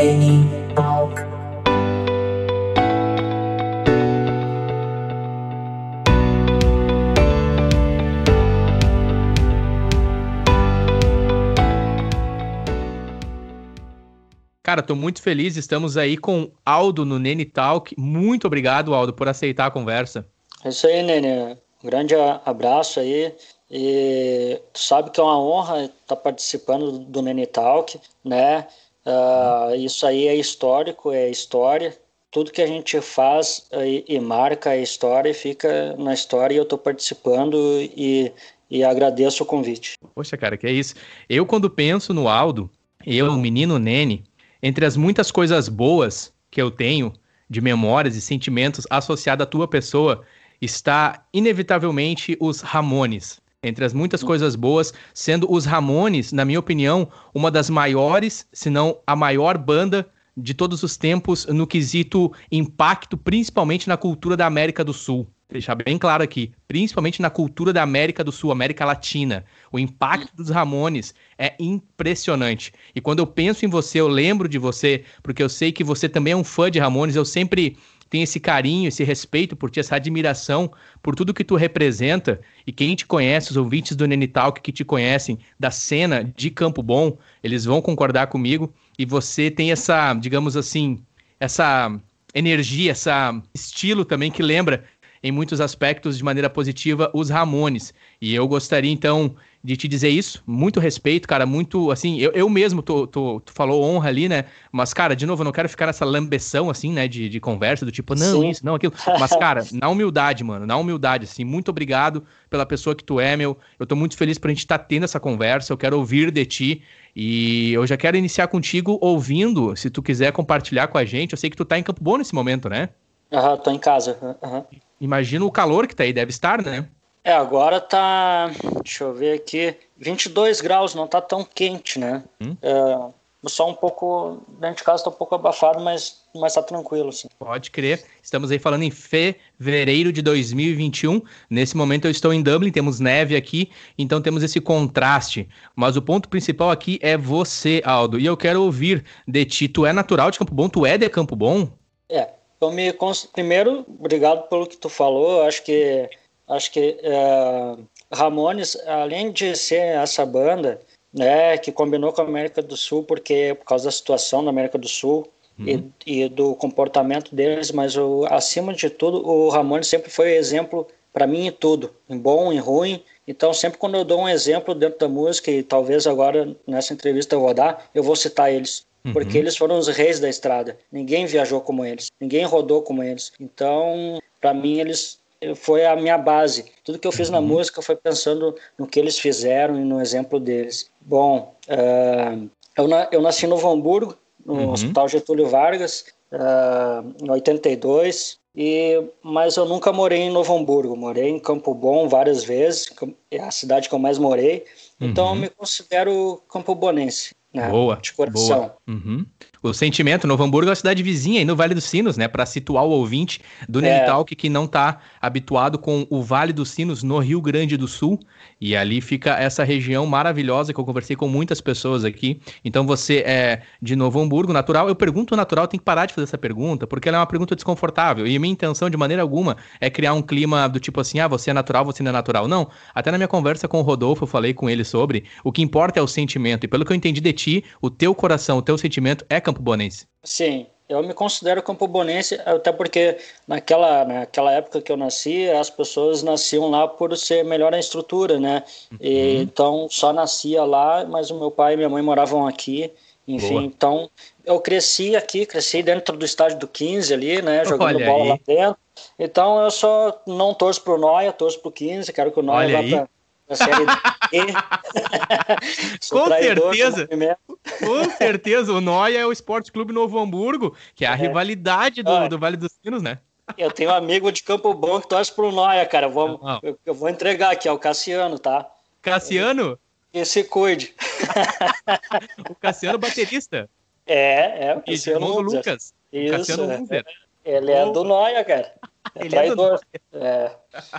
Neni Talk. Cara, tô muito feliz. Estamos aí com Aldo no Nene Talk. Muito obrigado, Aldo, por aceitar a conversa. É isso aí, Nene. Um grande abraço aí. E tu sabe que é uma honra estar participando do Nene Talk, né? Uh, isso aí é histórico, é história. Tudo que a gente faz e, e marca a história e fica na história e eu estou participando e, e agradeço o convite. Poxa, cara, que é isso. Eu, quando penso no Aldo, eu, o menino Nene, entre as muitas coisas boas que eu tenho de memórias e sentimentos associados à tua pessoa, está inevitavelmente os Ramones. Entre as muitas coisas boas, sendo os Ramones, na minha opinião, uma das maiores, se não a maior banda de todos os tempos no quesito impacto, principalmente na cultura da América do Sul deixar bem claro aqui, principalmente na cultura da América do Sul, América Latina. O impacto dos Ramones é impressionante. E quando eu penso em você, eu lembro de você, porque eu sei que você também é um fã de Ramones, eu sempre tenho esse carinho, esse respeito por ti, essa admiração por tudo que tu representa. E quem te conhece, os ouvintes do Nenitalk que te conhecem da cena de Campo Bom, eles vão concordar comigo. E você tem essa, digamos assim, essa energia, esse estilo também que lembra em muitos aspectos de maneira positiva os Ramones. E eu gostaria então de te dizer isso, muito respeito, cara, muito assim, eu, eu mesmo, tô, tô, tu falou honra ali, né? Mas, cara, de novo, eu não quero ficar nessa lambeção, assim, né, de, de conversa, do tipo, não, Sim. isso, não, aquilo. Mas, cara, na humildade, mano, na humildade, assim, muito obrigado pela pessoa que tu é, meu. Eu tô muito feliz pra gente estar tá tendo essa conversa, eu quero ouvir de ti. E eu já quero iniciar contigo ouvindo, se tu quiser compartilhar com a gente. Eu sei que tu tá em Campo Bom nesse momento, né? Aham, tô em casa. Uhum. Imagina o calor que tá aí, deve estar, né? É, agora tá. Deixa eu ver aqui. 22 graus, não tá tão quente, né? Hum? É, só um pouco. Dentro de casa tá um pouco abafado, mas, mas tá tranquilo, assim. Pode crer. Estamos aí falando em fevereiro de 2021. Nesse momento eu estou em Dublin, temos neve aqui, então temos esse contraste. Mas o ponto principal aqui é você, Aldo. E eu quero ouvir de ti. Tu é natural de Campo Bom? Tu é de Campo Bom? É, então, me primeiro, obrigado pelo que tu falou. Acho que acho que é, Ramones, além de ser essa banda, né, que combinou com a América do Sul, porque por causa da situação da América do Sul uhum. e, e, do comportamento deles, mas o, acima de tudo, o Ramones sempre foi exemplo para mim em tudo, em bom, em ruim. Então, sempre quando eu dou um exemplo dentro da música, e talvez agora nessa entrevista eu vou dar, eu vou citar eles porque uhum. eles foram os reis da estrada. Ninguém viajou como eles, ninguém rodou como eles. Então, para mim, eles foi a minha base. Tudo que eu fiz uhum. na música foi pensando no que eles fizeram e no exemplo deles. Bom, uh, eu, na, eu nasci no Hamburgo, no uhum. Hospital Getúlio Vargas, uh, em 82. E, mas eu nunca morei em Novo Hamburgo, morei em Campo Bom várias vezes, é a cidade que eu mais morei, então eu uhum. me considero campobonense. Né? Boa. De coração. Boa. Uhum. O sentimento, Novo Hamburgo é uma cidade vizinha aí no Vale dos Sinos, né? Para situar o ouvinte do é. Talk que não está habituado com o Vale dos Sinos no Rio Grande do Sul. E ali fica essa região maravilhosa que eu conversei com muitas pessoas aqui. Então você é de Novo Hamburgo, natural. Eu pergunto natural, tem que parar de fazer essa pergunta, porque ela é uma pergunta desconfortável. E minha intenção, de maneira alguma, é criar um clima do tipo assim: ah, você é natural, você não é natural. Não. Até na minha conversa com o Rodolfo, eu falei com ele sobre o que importa é o sentimento. E pelo que eu entendi de ti, o teu coração, o teu sentimento é Campo Bonense. Sim, eu me considero campobonense, até porque naquela, naquela época que eu nasci, as pessoas nasciam lá por ser melhor a estrutura, né? Uhum. E, então só nascia lá, mas o meu pai e minha mãe moravam aqui. Enfim, Boa. então eu cresci aqui, cresci dentro do estádio do 15 ali, né? Jogando Olha bola aí. lá dentro. Então eu só não torço pro Noia, torço pro 15, quero que o Noia vá pra na série D. Com certeza. Com certeza. O Noia é o Esporte Clube Novo Hamburgo, que é a é. rivalidade do, do Vale dos Sinos, né? Eu tenho um amigo de Campo Bom que torce pro Noia, cara. Eu vou, eu, eu, vou entregar aqui, é o Cassiano, tá? Cassiano? Que se cuide. o Cassiano baterista. É, é. O Cassiano Lucas. Isso, Cassiano é. Ele é do Noia, cara. É Ele traidor. É.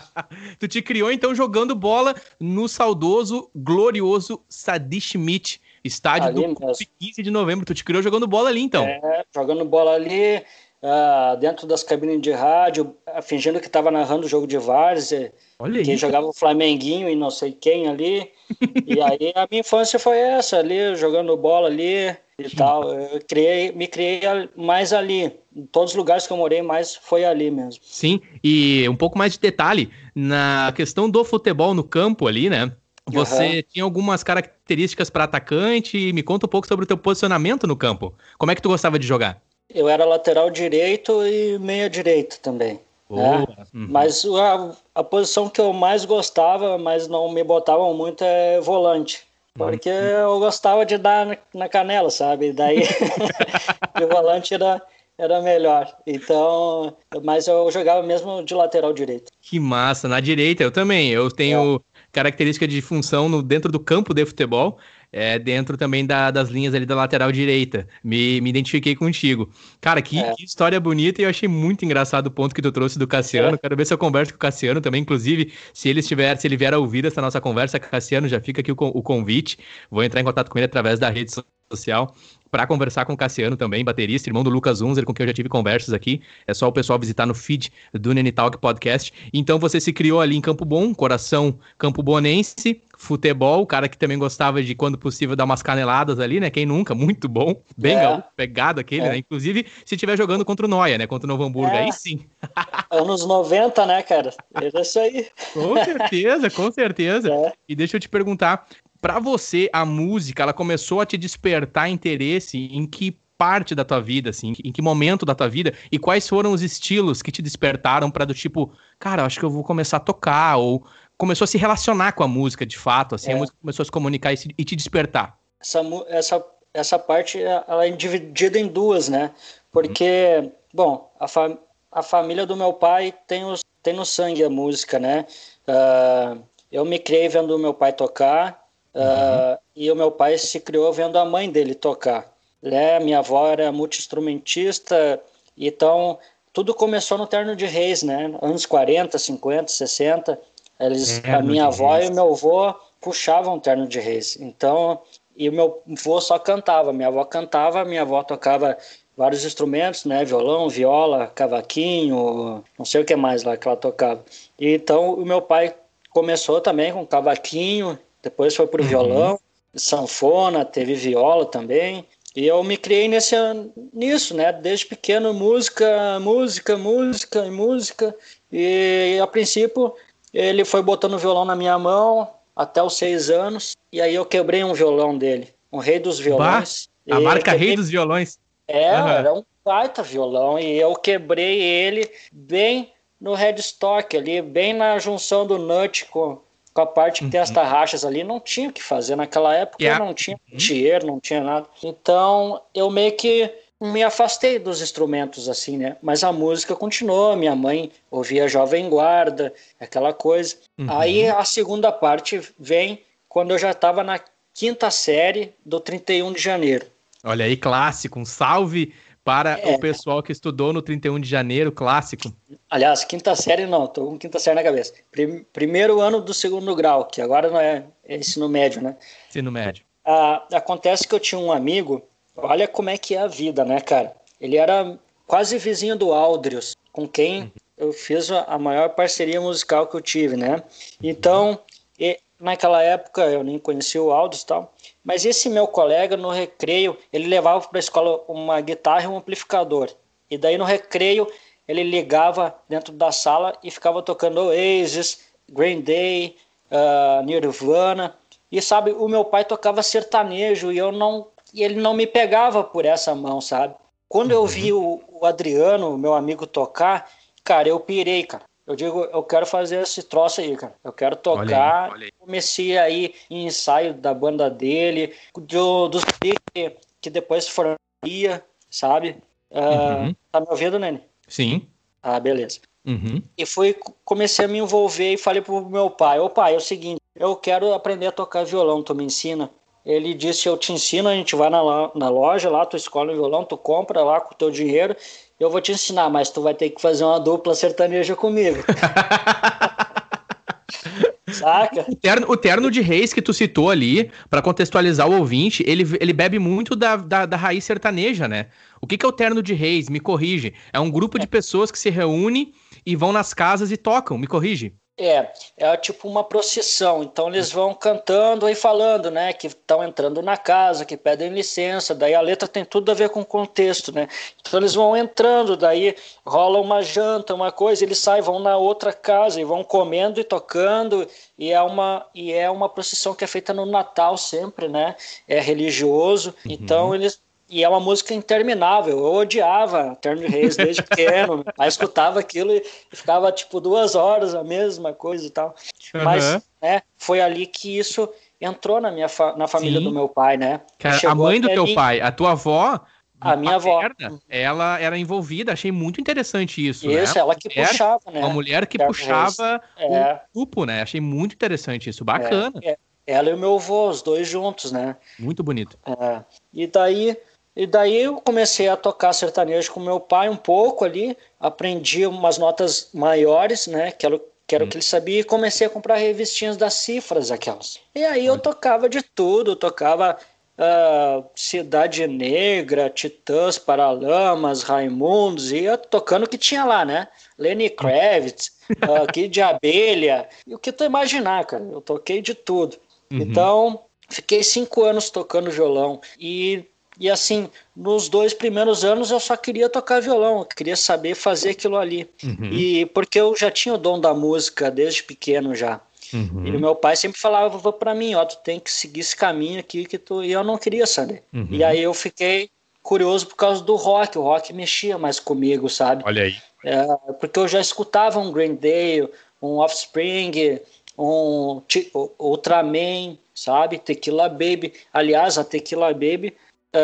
tu te criou então jogando bola no saudoso, glorioso Sadi Schmidt. Estádio ali do mesmo. 15 de novembro. Tu te criou jogando bola ali, então. É, jogando bola ali, uh, dentro das cabines de rádio, uh, fingindo que estava narrando o jogo de várzea. Olha que jogava o Flamenguinho e não sei quem ali. e aí a minha infância foi essa, ali, jogando bola ali e tal. Eu criei, me criei mais ali. Em todos os lugares que eu morei, mais foi ali mesmo. Sim, e um pouco mais de detalhe, na questão do futebol no campo ali, né? Você uhum. tinha algumas características para atacante. Me conta um pouco sobre o teu posicionamento no campo. Como é que tu gostava de jogar? Eu era lateral direito e meia direito também. Né? Uhum. Mas a, a, posição que eu mais gostava, mas não me botavam muito, é volante. Porque uhum. eu gostava de dar na, na canela, sabe? Daí o volante era, era melhor. Então, mas eu jogava mesmo de lateral direito. Que massa. Na direita eu também. Eu tenho é. Característica de função no, dentro do campo de futebol é, dentro também da, das linhas ali da lateral direita. Me, me identifiquei contigo. Cara, que, é. que, história bonita e eu achei muito engraçado o ponto que tu trouxe do Cassiano. É. Quero ver se eu converso com o Cassiano também. Inclusive, se ele estiver, se ele vier a ouvir essa nossa conversa, Cassiano, já fica aqui o, o convite. Vou entrar em contato com ele através da rede social para conversar com o Cassiano também, baterista, irmão do Lucas Unzer, com quem eu já tive conversas aqui. É só o pessoal visitar no feed do Nene Talk Podcast. Então você se criou ali em Campo Bom, coração Campo Bonense, futebol, cara que também gostava de, quando possível, dar umas caneladas ali, né? Quem nunca? Muito bom. Bem é. pegado aquele, é. né? Inclusive, se estiver jogando contra o Noia, né? Contra o Novo Hamburgo, é. aí sim. Anos 90, né, cara? É isso aí. Com certeza, com certeza. É. E deixa eu te perguntar, para você, a música, ela começou a te despertar interesse em que parte da tua vida, assim, em que momento da tua vida e quais foram os estilos que te despertaram para do tipo, cara, acho que eu vou começar a tocar ou começou a se relacionar com a música de fato, assim, é. a música começou a se comunicar e, se, e te despertar. Essa, essa, essa parte ela é dividida em duas, né? Porque, bom, a, fa a família do meu pai tem, os, tem no sangue a música, né? Uh, eu me criei vendo meu pai tocar uh, e o meu pai se criou vendo a mãe dele tocar. Né? Minha avó era multi-instrumentista, então tudo começou no Terno de Reis, né? Anos 40, 50, 60. Eles, a minha avó reis. e o meu avô puxavam terno de reis. Então, e o meu avô só cantava. Minha avó cantava, minha avó tocava vários instrumentos, né? Violão, viola, cavaquinho, não sei o que mais lá que ela tocava. E, então, o meu pai começou também com cavaquinho, depois foi pro uhum. violão, sanfona, teve viola também. E eu me criei nesse, nisso, né? Desde pequeno, música, música, música e música. E a princípio ele foi botando o violão na minha mão até os seis anos, e aí eu quebrei um violão dele, um rei dos violões. Bah, a marca quebrei... rei dos violões. É, uhum. era um baita violão, e eu quebrei ele bem no headstock ali, bem na junção do nut com, com a parte que uhum. tem as tarraxas ali, não tinha o que fazer. Naquela época yeah. não tinha uhum. não tinha nada. Então eu meio que me afastei dos instrumentos assim, né? Mas a música continuou. Minha mãe ouvia Jovem Guarda, aquela coisa. Uhum. Aí a segunda parte vem quando eu já estava na quinta série do 31 de janeiro. Olha aí, clássico. Um salve para é. o pessoal que estudou no 31 de janeiro, clássico. Aliás, quinta série não, tô com quinta série na cabeça. Primeiro ano do segundo grau, que agora não é, é ensino médio, né? Ensino médio. Ah, acontece que eu tinha um amigo Olha como é que é a vida, né, cara? Ele era quase vizinho do Aldrius, com quem uhum. eu fiz a maior parceria musical que eu tive, né? Então, e, naquela época eu nem conhecia o Aldrius e tal, mas esse meu colega no recreio, ele levava para a escola uma guitarra e um amplificador. E daí no recreio ele ligava dentro da sala e ficava tocando Oasis, Green Day, uh, Nirvana. E sabe, o meu pai tocava sertanejo e eu não e ele não me pegava por essa mão, sabe? Quando eu vi o, o Adriano, meu amigo, tocar, cara, eu pirei, cara. Eu digo, eu quero fazer esse troço aí, cara. Eu quero tocar. Olha aí, olha aí. Comecei aí em ensaio da banda dele, do, dos que, que depois foram sabe? Uh, uhum. Tá me ouvindo, Nene? Sim. Ah, beleza. Uhum. E fui, comecei a me envolver e falei pro meu pai, ô pai, é o seguinte, eu quero aprender a tocar violão, tu me ensina? Ele disse: Eu te ensino, a gente vai na, na loja lá, tu escolhe o violão, tu compra lá com o teu dinheiro, eu vou te ensinar, mas tu vai ter que fazer uma dupla sertaneja comigo. Saca? O terno, o terno de reis que tu citou ali, para contextualizar o ouvinte, ele, ele bebe muito da, da, da, raiz sertaneja, né? O que, que é o terno de reis? Me corrige. É um grupo de pessoas que se reúne e vão nas casas e tocam. Me corrige. É, é tipo uma procissão. Então eles vão cantando e falando, né? Que estão entrando na casa, que pedem licença. Daí a letra tem tudo a ver com o contexto, né? Então eles vão entrando, daí rola uma janta, uma coisa, eles saem, vão na outra casa e vão comendo e tocando. E é uma, e é uma procissão que é feita no Natal sempre, né? É religioso. Uhum. Então eles e é uma música interminável. Eu odiava Terno de Reis desde pequeno. Aí escutava aquilo e ficava tipo duas horas a mesma coisa e tal. Uhum. Mas né, foi ali que isso entrou na minha fa na família Sim. do meu pai, né? Cara, a mãe do teu mim. pai, a tua avó. A minha paterna, avó. Ela era envolvida, achei muito interessante isso. Isso, né? ela que mulher, puxava, né? Uma mulher que Terno puxava é. o grupo, né? Achei muito interessante isso. Bacana. É, é. Ela e o meu avô, os dois juntos, né? Muito bonito. É. E daí e daí eu comecei a tocar sertanejo com meu pai um pouco ali, aprendi umas notas maiores, né, que era, que era hum. o que ele sabia, e comecei a comprar revistinhas das cifras aquelas. E aí eu tocava de tudo, tocava uh, Cidade Negra, Titãs, Paralamas, Raimundos, ia tocando o que tinha lá, né? Lenny Kravitz, uh, Kid de Abelha, e o que tu imaginar, cara, eu toquei de tudo. Uhum. Então, fiquei cinco anos tocando violão, e e assim, nos dois primeiros anos eu só queria tocar violão, eu queria saber fazer aquilo ali. Uhum. E porque eu já tinha o dom da música desde pequeno já. Uhum. E meu pai sempre falava para mim, ó, tu tem que seguir esse caminho aqui que tu e eu não queria saber. Uhum. E aí eu fiquei curioso por causa do rock, o rock mexia mais comigo, sabe? Olha aí. É, porque eu já escutava um Green Day, um Offspring, um Ultraman, sabe? Tequila Baby. Aliás, a Tequila Baby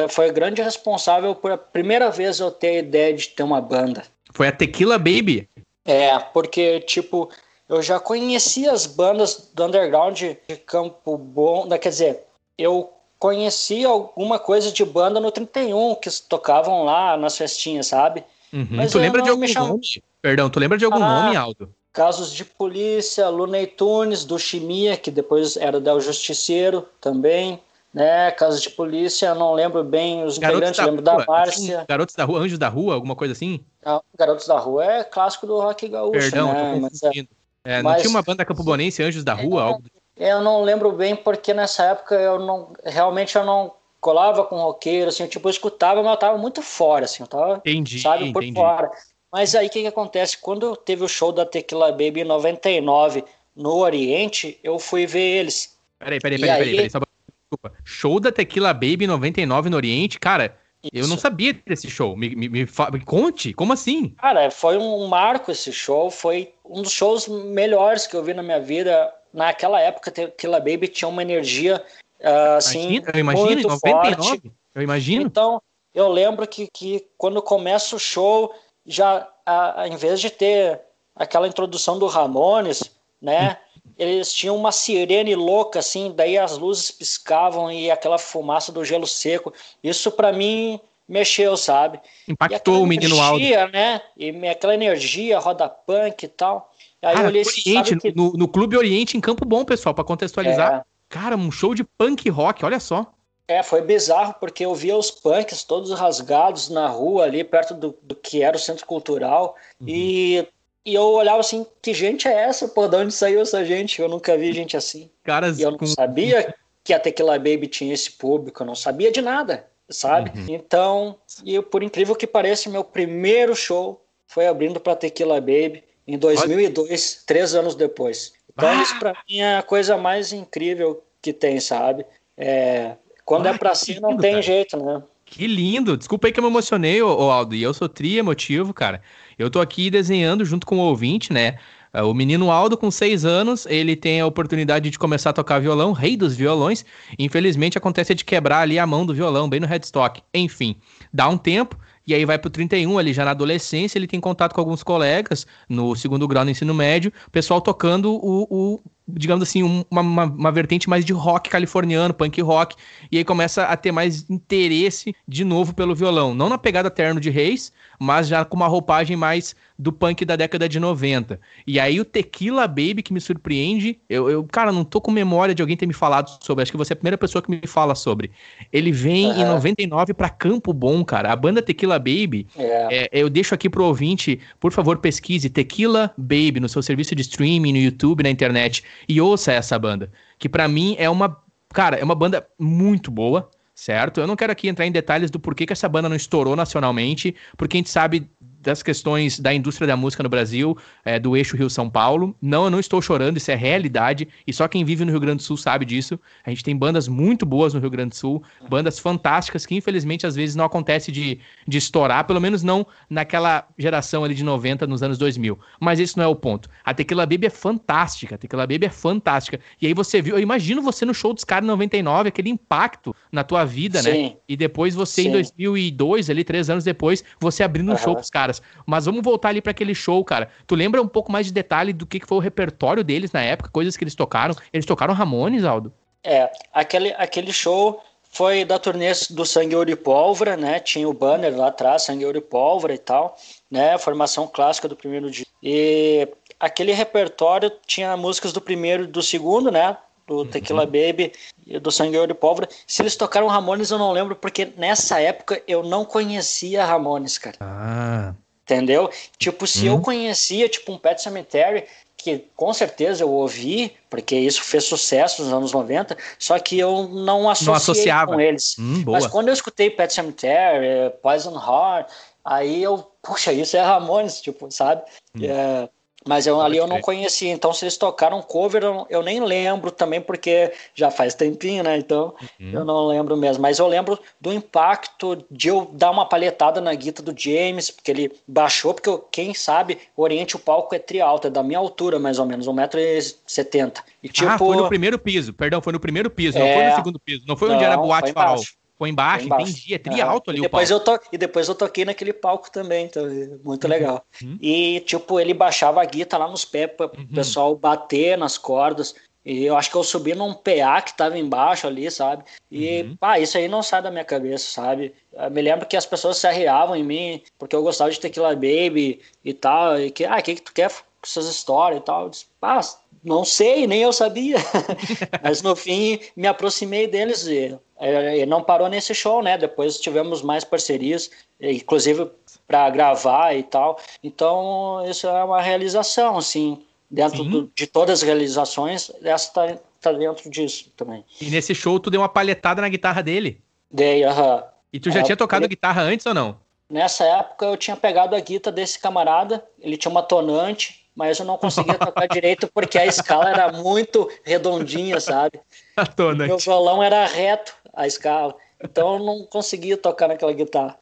foi a grande responsável por a primeira vez eu ter a ideia de ter uma banda. Foi a Tequila Baby? É, porque, tipo, eu já conhecia as bandas do underground de Campo Bom, quer dizer, eu conhecia alguma coisa de banda no 31 que tocavam lá nas festinhas, sabe? Uhum. Mas tu lembra de algum cham... nome? Perdão, tu lembra de algum ah, nome, Aldo? Casos de Polícia, Looney Tunes, do Chimia, que depois era da Justiceiro também né? Casos de polícia, não lembro bem os integrantes, lembro da Márcia. Garotos da Rua, Anjos da Rua, alguma coisa assim? Não, Garotos da Rua é clássico do rock gaúcho, Perdão, né? Mas, é, é, não mas, tinha uma banda campobonense, Anjos da Rua, é, algo Eu não lembro bem porque nessa época eu não realmente eu não colava com roqueiro, assim, eu, tipo, eu escutava, mas eu tava muito fora, assim, eu tava, entendi, sabe, por entendi. fora. Mas aí o que que acontece? Quando teve o show da Tequila Baby em 99 no Oriente, eu fui ver eles. Peraí, peraí, peraí, peraí, peraí, só Desculpa. Show da Tequila Baby 99 no Oriente, cara. Isso. Eu não sabia desse show. Me, me, me, me, conte, como assim? Cara, foi um marco esse show. Foi um dos shows melhores que eu vi na minha vida. Naquela época, Tequila Baby tinha uma energia uh, assim. Imagina, eu imagino, muito 99. Forte. Eu imagino. Então, eu lembro que, que quando começa o show, já a, a, em vez de ter aquela introdução do Ramones, né? Eles tinham uma sirene louca, assim, daí as luzes piscavam e aquela fumaça do gelo seco. Isso para mim mexeu, sabe? Impactou o menino energia, alto. né? E aquela energia, roda punk e tal. Aí Cara, eu olhei, Oriente, que... no, no, Clube Oriente, em Campo Bom, pessoal, para contextualizar. É. Cara, um show de punk rock, olha só. É, foi bizarro, porque eu via os punks todos rasgados na rua ali, perto do, do que era o centro cultural. Uhum. E e eu olhava assim, que gente é essa? Pô, de onde saiu essa gente? Eu nunca vi gente assim. Caras e eu não com... sabia que a Tequila Baby tinha esse público, eu não sabia de nada, sabe? Uhum. Então, e por incrível que pareça, meu primeiro show foi abrindo para Tequila Baby em 2002, Olha. três anos depois. Então, ah! isso para mim é a coisa mais incrível que tem, sabe? É, quando ah, é para si, não tem cara. jeito, né? Que lindo! Desculpa aí que eu me emocionei, ô, Aldo. E eu sou tri emotivo, cara. Eu tô aqui desenhando junto com o ouvinte, né? É, o menino Aldo, com seis anos, ele tem a oportunidade de começar a tocar violão, rei dos violões. Infelizmente, acontece de quebrar ali a mão do violão, bem no headstock. Enfim, dá um tempo, e aí vai pro 31, ali já na adolescência, ele tem contato com alguns colegas no segundo grau do ensino médio, pessoal tocando o, o digamos assim, uma, uma, uma, vertente mais de rock californiano, punk rock, e aí começa a ter mais interesse de novo pelo violão. Não na pegada terno de Reis, mas já com uma roupagem mais do punk da década de 90. E aí o Tequila Baby que me surpreende, eu, eu cara, não tô com memória de alguém ter me falado sobre, acho que você é a primeira pessoa que me fala sobre. Ele vem uhum. em 99 para Campo Bom, cara. A banda Tequila Baby, é. É, eu deixo aqui pro ouvinte, por favor, pesquise Tequila Baby no seu serviço de streaming, no YouTube, na internet, e ouça essa banda, que para mim é uma, cara, é uma banda muito boa, certo? Eu não quero aqui entrar em detalhes do porquê que essa banda não estourou nacionalmente, porque a gente sabe das questões da indústria da música no Brasil, é, do eixo Rio-São Paulo. Não, eu não estou chorando, isso é realidade, e só quem vive no Rio Grande do Sul sabe disso. A gente tem bandas muito boas no Rio Grande do Sul, bandas fantásticas que infelizmente às vezes não acontece de, de estourar, pelo menos não naquela geração ali de 90, nos anos 2000. Mas esse não é o ponto. A Tequila Baby é fantástica, a Tequila Baby é fantástica. E aí você viu, eu imagino você no show dos caras em 99, aquele impacto na tua vida, né? Sim. né? E depois você Sim. em 2002, ali três anos depois, você abrindo um uhum. show pros caras caras. Mas vamos voltar ali para aquele show, cara. Tu lembra um pouco mais de detalhe do que foi o repertório deles na época, coisas que eles tocaram? Eles tocaram Ramones, Aldo? É, aquele, aquele show foi da turnê do Sangue Ouro e Pólvora, né? Tinha o banner lá atrás, Sangue Ouro e Pólvora e tal, né? Formação clássica do primeiro dia. E aquele repertório tinha músicas do primeiro e do segundo, né? do uhum. Tequila Baby e do Sangue Ouro e Pólvora. Se eles tocaram Ramones, eu não lembro, porque nessa época eu não conhecia Ramones, cara. Ah. Entendeu? Tipo, se eu uhum. conhecia, tipo, um Pet Cemetery, que com certeza eu ouvi, porque isso fez sucesso nos anos 90, só que eu não associei não associava. com eles. Hum, Mas quando eu escutei Pet Cemetery, Poison Heart, aí eu, puxa, isso é Ramones, tipo, sabe? Hum. É, mas eu, ali eu não conhecia, então se eles tocaram cover, eu, eu, nem lembro também, porque já faz tempinho, né? Então uhum. eu não lembro mesmo. Mas eu lembro do impacto de eu dar uma palhetada na guitarra do James, porque ele baixou, porque eu, quem sabe, o Oriente o palco é tri alto, é da minha altura mais ou menos, 1,70m. E, tipo, ah, foi no primeiro piso, perdão, foi no primeiro piso, é... não foi no segundo piso, não foi onde era boate farol. Foi embaixo, foi embaixo. entendi. É alto ali e depois. Eu to... E depois eu toquei naquele palco também, então, muito uhum. legal. Uhum. E, tipo, ele baixava a guitarra lá nos pés para o uhum. pessoal bater nas cordas. E eu acho que eu subi num PA que tava embaixo ali, sabe? E, uhum. pá, isso aí não sai da minha cabeça, sabe? Eu me lembro que as pessoas se arriavam em mim, porque eu gostava de Tequila Baby e tal. E que, ah, o que, que tu quer com essas histórias e tal? Eu disse, pá, não sei, nem eu sabia. Mas no fim, me aproximei deles e é, não parou nesse show, né? Depois tivemos mais parcerias, inclusive para gravar e tal. Então, isso é uma realização, assim, dentro do, de todas as realizações, essa tá, tá, dentro disso também. E nesse show, tu deu uma palhetada na guitarra dele? Dei, aham. Uh -huh. E tu já é, tinha tocado ele... guitarra antes ou não? Nessa época, eu tinha pegado a guitarra desse camarada, ele tinha uma tonante, mas eu não conseguia tocar direito porque a escala era muito redondinha, sabe? A tonante. Meu violão era reto a escala. Então eu não conseguia tocar naquela guitarra.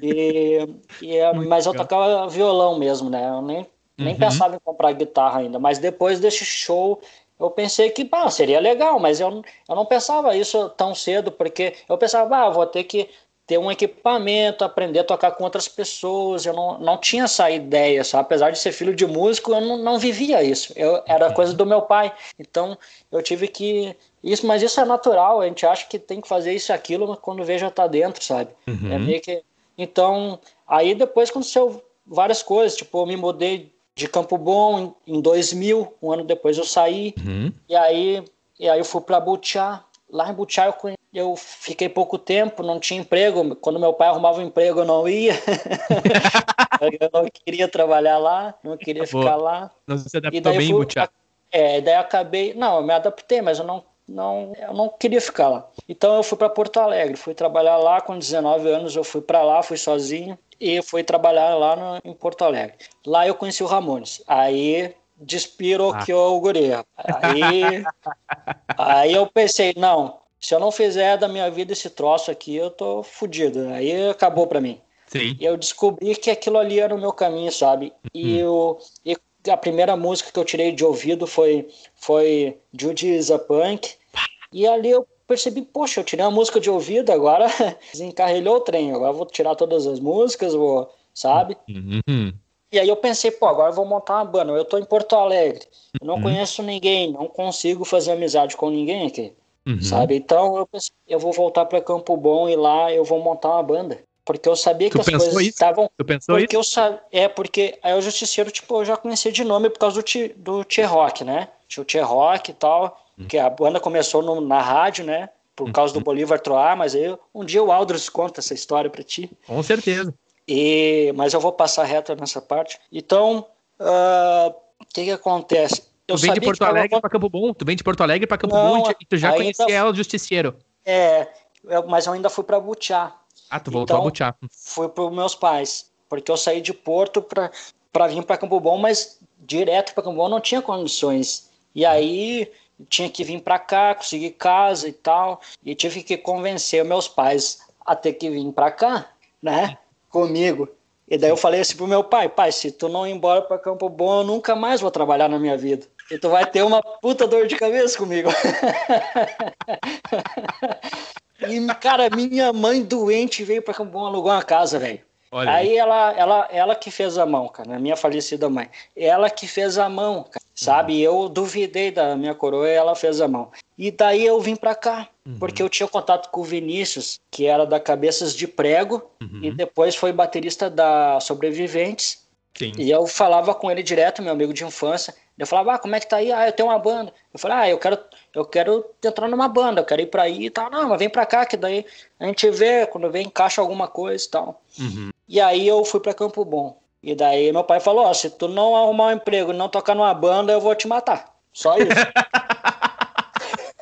E, e é, mas eu tocava violão mesmo, né? Eu nem, nem uhum. pensava em comprar guitarra ainda. Mas depois desse show, eu pensei que pá, seria legal, mas eu, eu não pensava isso tão cedo, porque eu pensava, ah, vou ter que ter um equipamento, aprender a tocar com outras pessoas. Eu não, não tinha essa ideia, apesar de ser filho de músico, eu não, não vivia isso. Eu, era coisa do meu pai. Então eu tive que isso, mas isso é natural, a gente acha que tem que fazer isso e aquilo, mas quando vê já tá dentro, sabe? Uhum. É meio que. Então, aí depois aconteceu várias coisas, tipo, eu me mudei de Campo Bom em 2000, um ano depois eu saí, uhum. e aí e aí eu fui para Butiá. Lá em Butiá eu, eu fiquei pouco tempo, não tinha emprego. Quando meu pai arrumava um emprego, eu não ia. eu não queria trabalhar lá, não queria ficar lá. Não se adaptou bem em Butiá. É, daí acabei. Não, eu me adaptei, mas eu não não, eu não queria ficar lá. Então eu fui para Porto Alegre, fui trabalhar lá com 19 anos, eu fui para lá, fui sozinho e fui trabalhar lá no, em Porto Alegre. Lá eu conheci o Ramones. Aí despirocou ah. o guri. Aí, aí eu pensei, não, se eu não fizer da minha vida esse troço aqui, eu tô fudido. Aí acabou para mim. Sim. Eu descobri que aquilo ali era o meu caminho, sabe? E, hum. eu, e a primeira música que eu tirei de ouvido foi, foi Judy is a Punk. E ali eu percebi, poxa, eu tirei uma música de ouvido, agora desencarrilhou o trem, agora vou tirar todas as músicas, vou, sabe? Uhum. E aí eu pensei, pô, agora eu vou montar uma banda. Eu tô em Porto Alegre, eu não uhum. conheço ninguém, não consigo fazer amizade com ninguém aqui, uhum. sabe? Então eu pensei, eu vou voltar para Campo Bom e lá eu vou montar uma banda. Porque eu sabia que tu as coisas estavam. Tu pensou porque isso? Eu É, porque aí o Justiceiro, tipo, eu já conhecia de nome por causa do, t, do T-Rock, né? Tinha o T-Rock e tal, uhum. que a banda começou no, na rádio, né? Por causa do uhum. Bolívar Troar, mas aí um dia o Aldros conta essa história para ti. Com certeza. E, mas eu vou passar reto nessa parte. Então, ah, o uh, que que acontece? Eu tu vem de Porto Alegre tava... para Campo Bom? Tu vem de Porto Alegre para Campo Não, Bom e tu já ainda... conhecia o Justiceiro? É, eu, mas eu ainda fui para Butiá. Ah, tu voltou então, a Butiá. Fui para meus pais, porque eu saí de Porto para vir para Campo Bom, mas direto para Campo Bom não tinha condições. E aí tinha que vir para cá, conseguir casa e tal, e tive que convencer meus pais a ter que vir para cá, né? comigo. E daí eu falei assim pro meu pai, pai, se tu não ir embora para Campo Bom, eu nunca mais vou trabalhar na minha vida. E tu vai ter uma puta dor de cabeça comigo. e, cara, minha mãe doente veio para Campo Bom alugar uma casa, velho. Olha aí, ela, ela, ela que fez a mão, cara, minha falecida mãe. Ela que fez a mão, cara, sabe? Eu duvidei da minha coroa e ela fez a mão. E daí eu vim pra cá, uhum. porque eu tinha contato com o Vinícius, que era da Cabeças de Prego, uhum. e depois foi baterista da Sobreviventes. Sim. E eu falava com ele direto, meu amigo de infância. Eu falava, ah, como é que tá aí? Ah, eu tenho uma banda. Eu falei, ah, eu quero, eu quero entrar numa banda, eu quero ir pra aí e tal. Não, mas vem pra cá, que daí a gente vê, quando vem, encaixa alguma coisa e tal. Uhum. E aí eu fui para Campo Bom. E daí meu pai falou: oh, se tu não arrumar um emprego e não tocar numa banda, eu vou te matar. Só isso.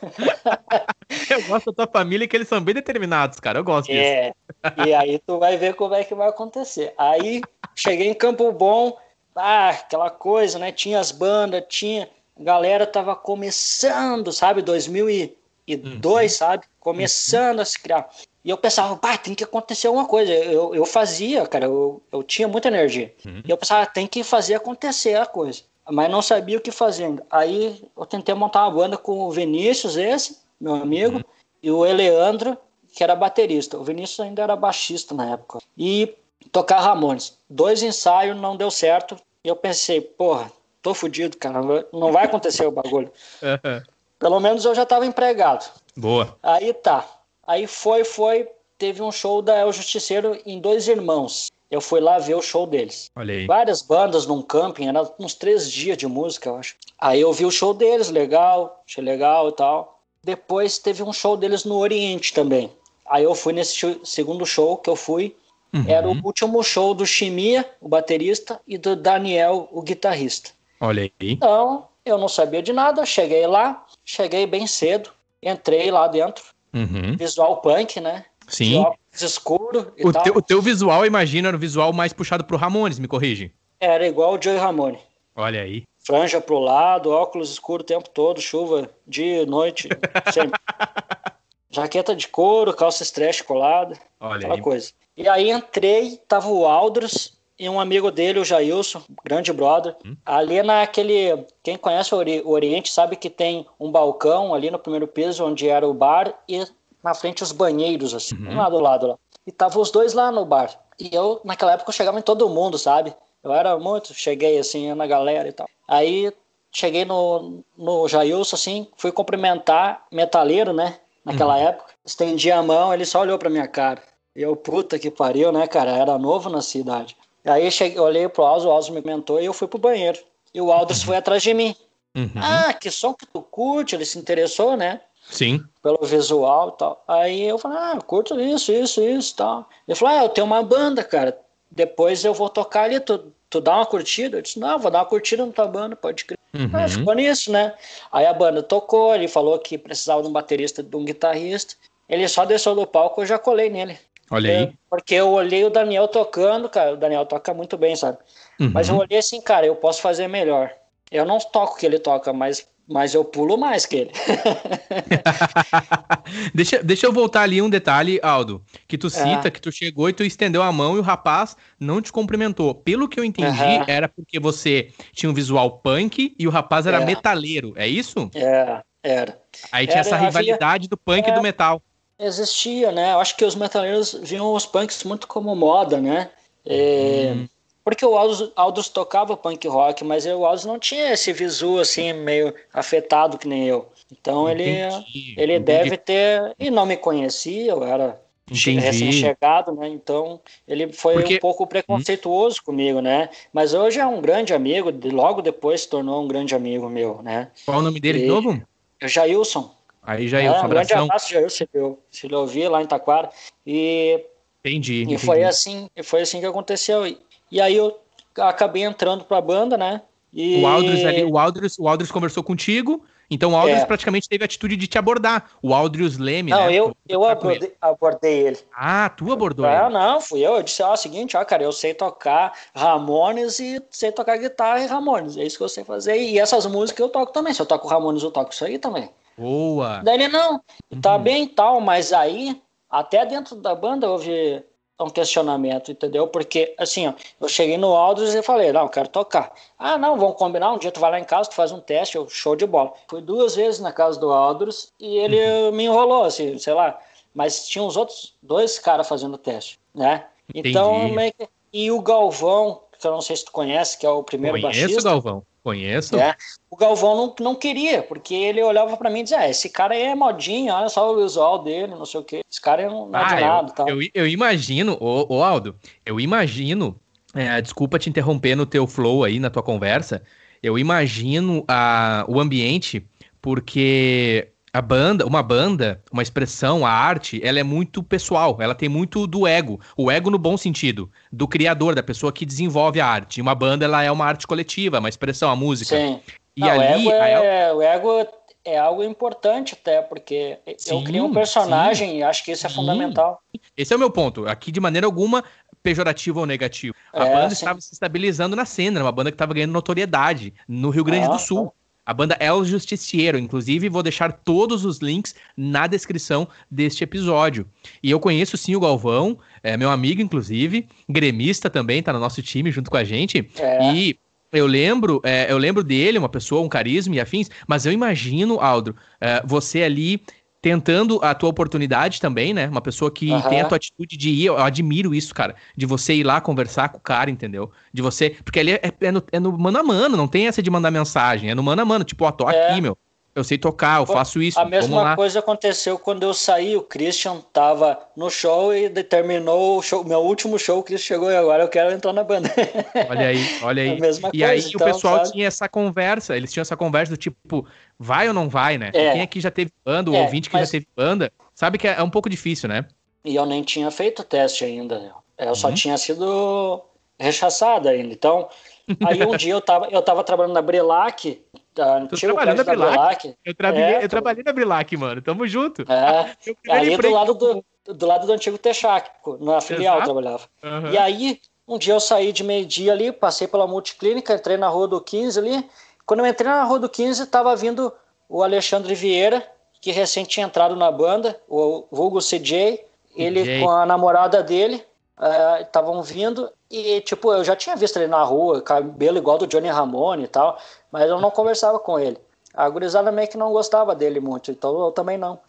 eu gosto da tua família que eles são bem determinados, cara. Eu gosto é, disso. E aí tu vai ver como é que vai acontecer. Aí cheguei em Campo Bom, ah, aquela coisa, né? Tinha as bandas, tinha. A galera tava começando, sabe? 2002, uhum. sabe? Começando uhum. a se criar. E eu pensava, pá, tem que acontecer alguma coisa. Eu, eu fazia, cara, eu, eu tinha muita energia. Uhum. E eu pensava, tem que fazer acontecer a coisa. Mas não sabia o que fazer. Aí eu tentei montar uma banda com o Vinícius, esse, meu amigo, uhum. e o Eleandro, que era baterista. O Vinícius ainda era baixista na época. E tocar Ramones. Dois ensaios, não deu certo. E eu pensei, porra, tô fudido, cara, não vai acontecer o bagulho. Uhum. Pelo menos eu já estava empregado. Boa. Aí tá. Aí foi, foi, teve um show da El Justiceiro em Dois Irmãos. Eu fui lá ver o show deles. Várias bandas num camping, era uns três dias de música, eu acho. Aí eu vi o show deles, legal, achei legal e tal. Depois teve um show deles no Oriente também. Aí eu fui nesse segundo show que eu fui. Uhum. Era o último show do Chimia, o baterista, e do Daniel, o guitarrista. Olha aí. Então, eu não sabia de nada, cheguei lá, cheguei bem cedo, entrei lá dentro, Uhum. Visual punk, né? Sim. Visual escuro o, teu, o teu visual, imagina, era o visual mais puxado pro Ramones, me corrige. Era igual o Joey Ramone. Olha aí. Franja pro lado, óculos escuro o tempo todo, chuva, dia, noite, sempre. Jaqueta de couro, calça stretch colada, Olha aquela aí. coisa. E aí entrei, tava o Aldros e um amigo dele, o Jailson, grande brother. Hum. Ali naquele. Quem conhece o Oriente sabe que tem um balcão ali no primeiro piso, onde era o bar, e na frente os banheiros, assim, uhum. um lado do lado lá. E tava os dois lá no bar. E eu, naquela época, eu chegava em todo mundo, sabe? Eu era muito, cheguei assim na galera e tal. Aí cheguei no, no Jailson, assim, fui cumprimentar, metaleiro, né? Naquela uhum. época. Estendi a mão, ele só olhou pra minha cara. E eu, puta que pariu, né, cara? Era novo na cidade. Aí cheguei, olhei pro Alzo, o Alzo me comentou e eu fui pro banheiro. E o Aldous foi atrás de mim. Uhum. Ah, que som que tu curte? Ele se interessou, né? Sim. Pelo visual e tal. Aí eu falei, ah, curto isso, isso, isso e tal. Ele falou, ah, eu tenho uma banda, cara. Depois eu vou tocar ali, tu, tu dá uma curtida? Eu disse, não, vou dar uma curtida na tua banda, pode crer. Uhum. Ah, ficou nisso, né? Aí a banda tocou, ele falou que precisava de um baterista, de um guitarrista. Ele só desceu do palco, eu já colei nele. Olha aí. Porque eu olhei o Daniel tocando, cara. O Daniel toca muito bem, sabe? Uhum. Mas eu olhei assim, cara, eu posso fazer melhor. Eu não toco o que ele toca, mas, mas eu pulo mais que ele. deixa, deixa eu voltar ali um detalhe, Aldo. Que tu cita, é. que tu chegou e tu estendeu a mão e o rapaz não te cumprimentou. Pelo que eu entendi, uhum. era porque você tinha um visual punk e o rapaz era é. metaleiro, é isso? É, era. Aí tinha era, essa rivalidade havia... do punk e do é. metal existia, né? Eu acho que os metaleiros viam os punks muito como moda, né? É, hum. Porque o Aldous, Aldous tocava punk rock, mas o Aldous não tinha esse visu assim, meio afetado que nem eu. Então ele, ele deve ter. E não me conhecia, eu era recém-chegado, né? Então ele foi Porque... um pouco preconceituoso hum. comigo, né? Mas hoje é um grande amigo, logo depois se tornou um grande amigo meu, né? Qual o nome dele e... de novo? Jailson. Aí Jailson, é, um grande abraço, Jailson, se ele ouvir lá em Taquara. E, entendi, e entendi. foi assim, foi assim que aconteceu. E, aí eu acabei entrando para a banda, né? E... O Aldris ali, o Aldris, o Aldris conversou contigo, então o Aldrius é. praticamente teve a atitude de te abordar. O Aldrius Leme, não, né? eu, eu abordei, ele. abordei, ele. Ah, tu abordou não, ele? Não, fui eu. Eu disse, ó, seguinte, ó, cara, eu sei tocar Ramones e sei tocar guitarra e Ramones. É isso que eu sei fazer. E essas músicas eu toco também. Se eu toco Ramones, eu toco isso aí também. Boa! Daí ele, não, tá uhum. bem e tal, mas aí, até dentro da banda houve um questionamento, entendeu? Porque, assim, ó, eu cheguei no Aldous e falei, não, eu quero tocar. Ah, não, vamos combinar, um dia tu vai lá em casa, tu faz um teste, eu, show de bola. Fui duas vezes na casa do Aldous e ele uhum. me enrolou, assim, sei lá. Mas tinha uns outros dois caras fazendo teste, né? Entendi. Então, meio que... E o Galvão, que eu não sei se tu conhece, que é o primeiro Conheço baixista. Conheço o Galvão. Conheço. É, o Galvão não, não queria, porque ele olhava para mim e dizia: ah, esse cara aí é modinho, olha só o visual dele, não sei o quê. Esse cara é um ah, nada. Eu, tal. Eu, eu imagino, ô, ô, Aldo, eu imagino. É, desculpa te interromper no teu flow aí, na tua conversa. Eu imagino a, o ambiente, porque a banda, uma banda, uma expressão, a arte, ela é muito pessoal, ela tem muito do ego, o ego no bom sentido, do criador, da pessoa que desenvolve a arte. Uma banda, ela é uma arte coletiva, uma expressão, a música. Sim. E Não, ali, o, ego é, o ego é algo importante até, porque sim, eu criei um personagem sim, e acho que isso é sim. fundamental. Esse é o meu ponto. Aqui, de maneira alguma, pejorativo ou negativo. A é, banda estava se estabilizando na cena, uma banda que estava ganhando notoriedade no Rio Grande ah, do Sul. A banda é o Justiciero, inclusive vou deixar todos os links na descrição deste episódio. E eu conheço sim o Galvão, é meu amigo, inclusive, gremista também, tá no nosso time junto com a gente. É. E eu lembro, é, eu lembro dele, uma pessoa, um carisma e afins, mas eu imagino, Aldo, é, você ali tentando a tua oportunidade também, né? Uma pessoa que uhum. tem a tua atitude de ir, eu admiro isso, cara, de você ir lá conversar com o cara, entendeu? De você, porque ali é, é, no, é no mano a mano, não tem essa de mandar mensagem, é no mano a mano, tipo, ó, tô é. aqui, meu, eu sei tocar, eu faço isso. A mesma coisa aconteceu quando eu saí. O Christian tava no show e determinou o show, meu último show. O Christian chegou e agora eu quero entrar na banda. Olha aí, olha aí. A mesma e coisa, aí então, o pessoal sabe? tinha essa conversa. Eles tinham essa conversa do tipo, vai ou não vai, né? É. Quem aqui já teve banda, o é, ouvinte que mas... já teve banda, sabe que é um pouco difícil, né? E eu nem tinha feito o teste ainda. Eu só uhum. tinha sido rechaçado ainda. Então, aí um dia eu tava, eu tava trabalhando na Brilac Tá, tu trabalhando na Brilac? Brilac. Eu, trabalhei, é, eu trabalhei na Brilac, mano. Tamo junto. É, ali do lado do, do lado do antigo Texaco, na filial eu trabalhava. Uhum. E aí, um dia eu saí de meio-dia ali, passei pela multiclínica, entrei na rua do 15 ali. Quando eu entrei na rua do 15, tava vindo o Alexandre Vieira, que recém tinha entrado na banda, o vulgo CJ, ele com a namorada dele, estavam uh, vindo e, tipo, eu já tinha visto ele na rua, cabelo igual do Johnny Ramone e tal, mas eu não conversava com ele. A gurizada meio que não gostava dele muito, então eu também não.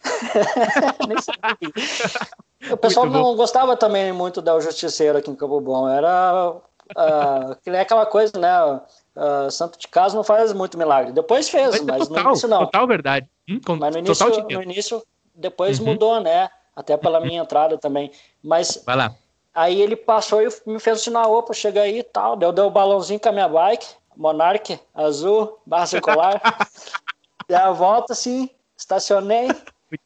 O pessoal não gostava também muito da Justiceiro aqui em Campo Bom. Era uh, que nem aquela coisa, né? Uh, Santo de Casa não faz muito milagre. Depois fez, mas, mas total, no início não. Total verdade. Hum, com, mas no início, no início depois uhum. mudou, né? Até pela minha entrada também. Mas Vai lá. aí ele passou e me fez sinal, opa, chega aí e tal. Deu, deu o um balãozinho com a minha bike. Monarch, azul, barra circular. Dei a volta assim, estacionei.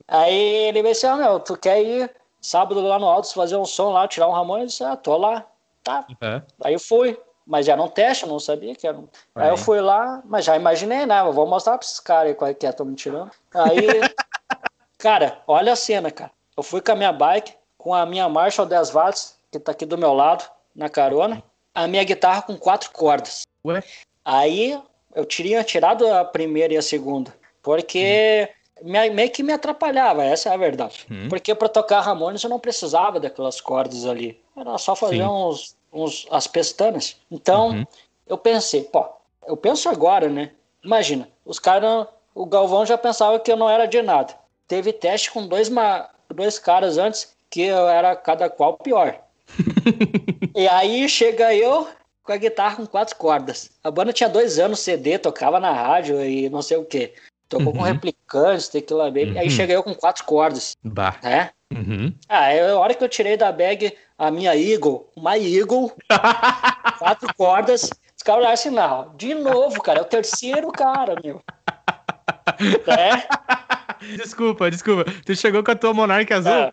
Aí ele me disse, ah, meu, tu quer ir sábado lá no Altos fazer um som lá, tirar um Ramon? Eu disse, ah, tô lá. Tá. Uhum. Aí eu fui. Mas já era um teste, eu não sabia que era um... Aí. aí eu fui lá, mas já imaginei, né? Eu vou mostrar pra esses caras aí qual é que é, tô me tirando. Aí, cara, olha a cena, cara. Eu fui com a minha bike, com a minha Marshall 10 watts, que tá aqui do meu lado, na carona, a minha guitarra com quatro cordas. Ué? Aí eu tinha tirado a primeira e a segunda, porque hum. me, meio que me atrapalhava, essa é a verdade. Hum. Porque para tocar Ramones eu não precisava daquelas cordas ali, era só fazer uns, uns, as pestanas. Então uhum. eu pensei, pô, eu penso agora, né? Imagina, os caras, o Galvão já pensava que eu não era de nada. Teve teste com dois, dois caras antes que eu era cada qual pior. e aí chega eu com a guitarra com quatro cordas. A banda tinha dois anos, CD, tocava na rádio e não sei o que. Tocou uhum. com replicantes, Tequila Baby. Uhum. Aí cheguei eu com quatro cordas. Bah. Né? Uhum. Ah, eu, a hora que eu tirei da bag a minha Eagle, uma Eagle, quatro cordas, os caras olharam assim, não, de novo, cara, é o terceiro cara, meu. É? Desculpa, desculpa. Tu chegou com a tua Monarch azul? Ah,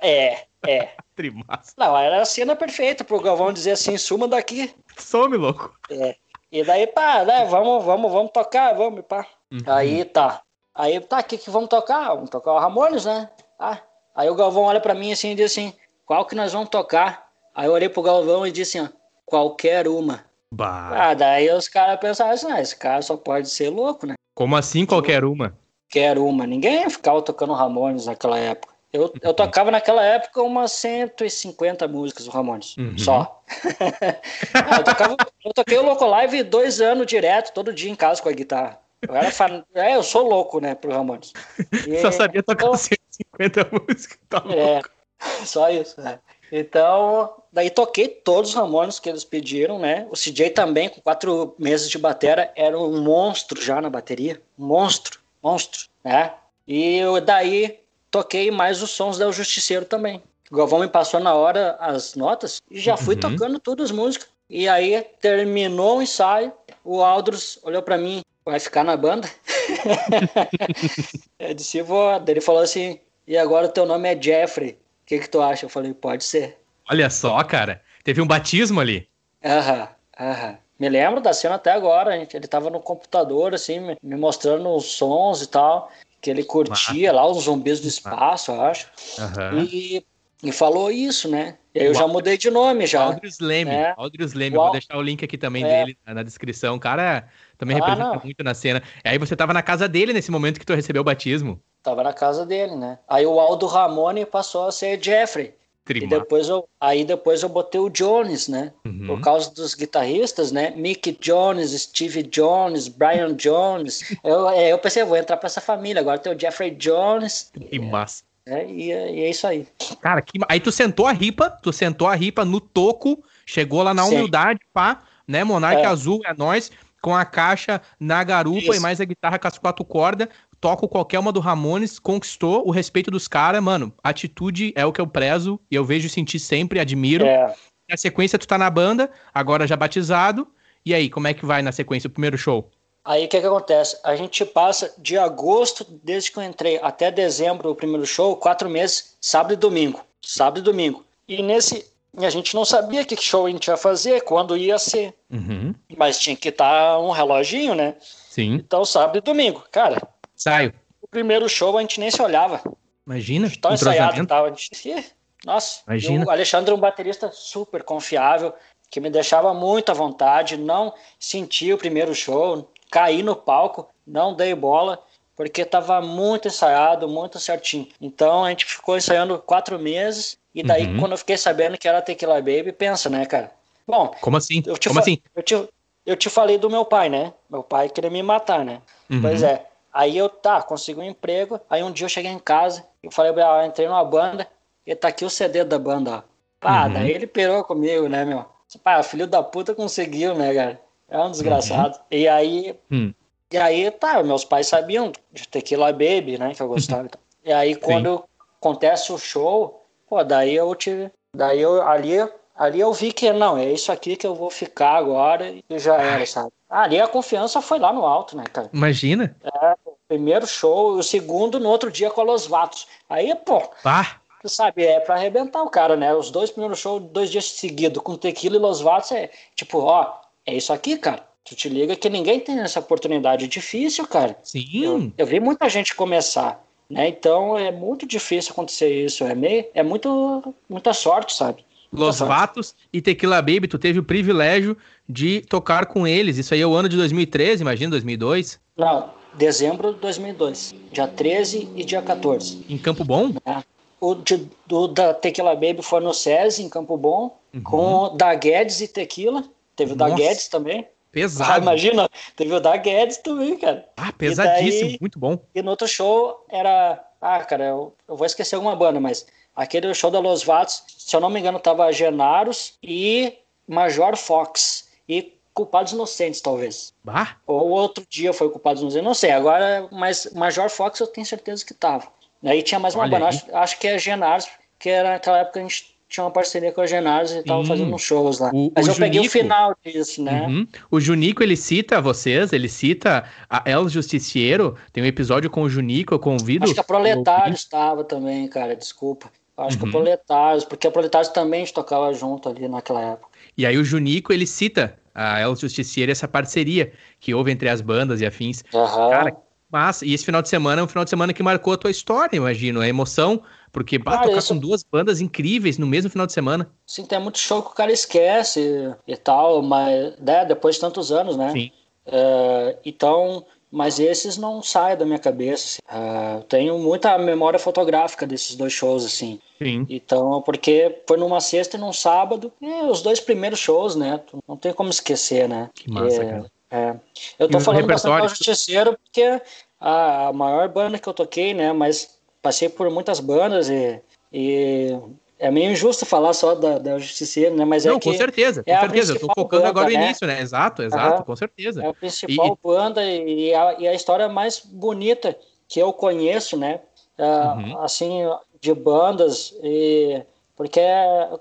é, é. Trimassa. Não, era a cena perfeita pro Galvão dizer assim, suma daqui. Some, louco. É. E daí, pá, né, vamos, vamos, vamos tocar, vamos, pá. Uhum. Aí tá. Aí, tá, o que que vamos tocar? Vamos tocar o Ramones, né? Ah. Aí o Galvão olha pra mim assim e diz assim, qual que nós vamos tocar? Aí eu olhei pro Galvão e disse assim, ó, qualquer uma. Bah. Ah, daí os caras pensaram assim, ah, esse cara só pode ser louco, né? Como assim qualquer uma? Qualquer uma. Ninguém ficava tocando Ramones naquela época. Eu, eu uhum. tocava naquela época umas 150 músicas do Ramones, uhum. só. eu, tocava, eu toquei o Loco Live dois anos direto, todo dia em casa com a guitarra. Eu, era fan... é, eu sou louco, né, pro Ramones. E, Só sabia tocar então, 150 músicas, tá é, só isso, né. Então, daí toquei todos os Ramones que eles pediram, né? O CJ também, com quatro meses de batera, era um monstro já na bateria. Um monstro, monstro, né? E daí toquei mais os sons da O Justiceiro também. O Galvão me passou na hora as notas e já fui uhum. tocando todas as músicas. E aí terminou o ensaio, o Aldros olhou para mim, vai ficar na banda? eu disse, vou. Ele falou assim, e agora o teu nome é Jeffrey. O que, que tu acha? Eu falei, pode ser. Olha só, cara. Teve um batismo ali. Aham, aham. Me lembro da cena até agora. Ele tava no computador, assim, me mostrando os sons e tal que ele curtia lá os zumbis do espaço, eu acho. Uhum. E, e falou isso, né? E aí eu já mudei de nome já. Aldris Leme, né? Aldris Leme, vou deixar o link aqui também é. dele na, descrição. O cara também ah, representa não. muito na cena. E aí você tava na casa dele nesse momento que tu recebeu o batismo. Tava na casa dele, né? Aí o Aldo Ramone passou a ser Jeffrey. E depois eu, aí depois eu botei o Jones, né? Uhum. Por causa dos guitarristas, né? Mick Jones, Steve Jones, Brian Jones. eu, é, eu pensei, vou entrar pra essa família. Agora tem o Jeffrey Jones. Que massa. É, e, é, e, é isso aí. Cara, que, aí tu sentou a ripa, tu sentou a ripa no toco, chegou lá na Sim. humildade, pá, né? Monarca é. Azul é nós, com a caixa na garupa isso. e mais a guitarra com as quatro cordas toco qualquer uma do Ramones, conquistou o respeito dos caras, mano. Atitude é o que eu prezo e eu vejo sentir sempre, admiro. É. Na sequência, tu tá na banda, agora já batizado. E aí, como é que vai na sequência o primeiro show? Aí o que, que acontece? A gente passa de agosto, desde que eu entrei, até dezembro, o primeiro show, quatro meses, sábado e domingo. Sábado e domingo. E nesse. A gente não sabia que show a gente ia fazer, quando ia ser. Uhum. Mas tinha que estar tá um reloginho, né? Sim. Então, sábado e domingo. Cara, Saio. O primeiro show a gente nem se olhava. Imagina. Tão ensaiado e tal. A gente... Nossa, Imagina. o Alexandre é um baterista super confiável, que me deixava muito à vontade, não senti o primeiro show, caí no palco, não dei bola, porque estava muito ensaiado, muito certinho. Então a gente ficou ensaiando quatro meses, e daí uhum. quando eu fiquei sabendo que era Tequila Baby, pensa, né, cara? Bom, como assim? Como assim? Eu te, eu te falei do meu pai, né? Meu pai queria me matar, né? Uhum. Pois é. Aí eu, tá, consegui um emprego. Aí um dia eu cheguei em casa e falei, ah, entrei numa banda e tá aqui o CD da banda, ó. Pá, uhum. daí ele pirou comigo, né, meu? Pá, filho da puta conseguiu, né, cara? É um desgraçado. Uhum. E aí, uhum. e aí, tá, meus pais sabiam de Tequila Baby, né, que eu gostava. e aí, quando Sim. acontece o show, pô, daí eu tive, daí eu, ali, ali eu vi que, não, é isso aqui que eu vou ficar agora e já era, sabe? Ali a confiança foi lá no alto, né, cara? Imagina. É, o primeiro show, o segundo no outro dia com a Los Vatos. Aí, pô. Pá. Tu sabe, é pra arrebentar o cara, né? Os dois primeiros shows, dois dias seguidos, com tequila e Los Vatos, é tipo, ó, é isso aqui, cara. Tu te liga que ninguém tem essa oportunidade. Difícil, cara. Sim. Eu, eu vi muita gente começar, né? Então é muito difícil acontecer isso. É, meio, é muito, muita sorte, sabe? Los Vatos e Tequila Baby, tu teve o privilégio de tocar com eles. Isso aí é o ano de 2013, imagina, 2002? Não, dezembro de 2002. Dia 13 e dia 14. Em Campo Bom? É. O de, do, da Tequila Baby foi no SESI, em Campo Bom, uhum. com o da Guedes e Tequila. Teve o da Guedes também. Pesado. Ah, imagina, teve o da Guedes também, cara. Ah, pesadíssimo, daí, muito bom. E no outro show era. Ah, cara, eu, eu vou esquecer alguma banda, mas aquele show da Los Vatos, se eu não me engano, tava Genaros e Major Fox e Culpados Inocentes, talvez. Bah? Ou outro dia foi Culpados Inocentes, não sei. Agora, mas Major Fox eu tenho certeza que tava. Aí tinha mais uma Olha banda, acho, acho que é Genars, que era naquela época a gente tinha uma parceria com a Genars e tava Sim. fazendo uns shows lá. O- mas o eu peguei o Junico. final disso, né? Uhum. O Junico, ele cita vocês, ele cita a El Justiciero, tem um episódio com o Junico, eu convido... Acho que a Proletários estava também, cara, desculpa. Acho que Uhum. a Proletários, porque a Proletários também tocava junto ali naquela época. E aí o Junico, ele cita a El Justiciero, essa parceria que houve entre as bandas e afins. Aham. Cara, Massa. E esse final de semana é um final de semana que marcou a tua história, imagino. A emoção, porque bah, Cara, tocar isso- com duas bandas incríveis no mesmo final de semana. Sim, tem muito show que o cara esquece e tal, mas né, depois de tantos anos, né? Sim. É, então, mas esses não saem da minha cabeça. assim. Eu tenho muita memória fotográfica desses dois shows, assim. Sim. Então, porque foi numa sexta e num sábado, e os dois primeiros shows, né? Não tem como esquecer, né? Que massa, É, cara. é. Eu E tô o falando repertório? do Justiceiro porque a, a maior banda que eu toquei, né? Mas passei por muitas bandas e, e é meio injusto falar só da, da Justiceiro, né? Mas Não, é que com certeza, com é certeza. Eu tô focando agora no né? início, né? Exato, exato, Aham. com certeza. é a principal banda e a, e a história mais bonita que eu conheço, né? Ah, Uhum. Assim, de bandas e porque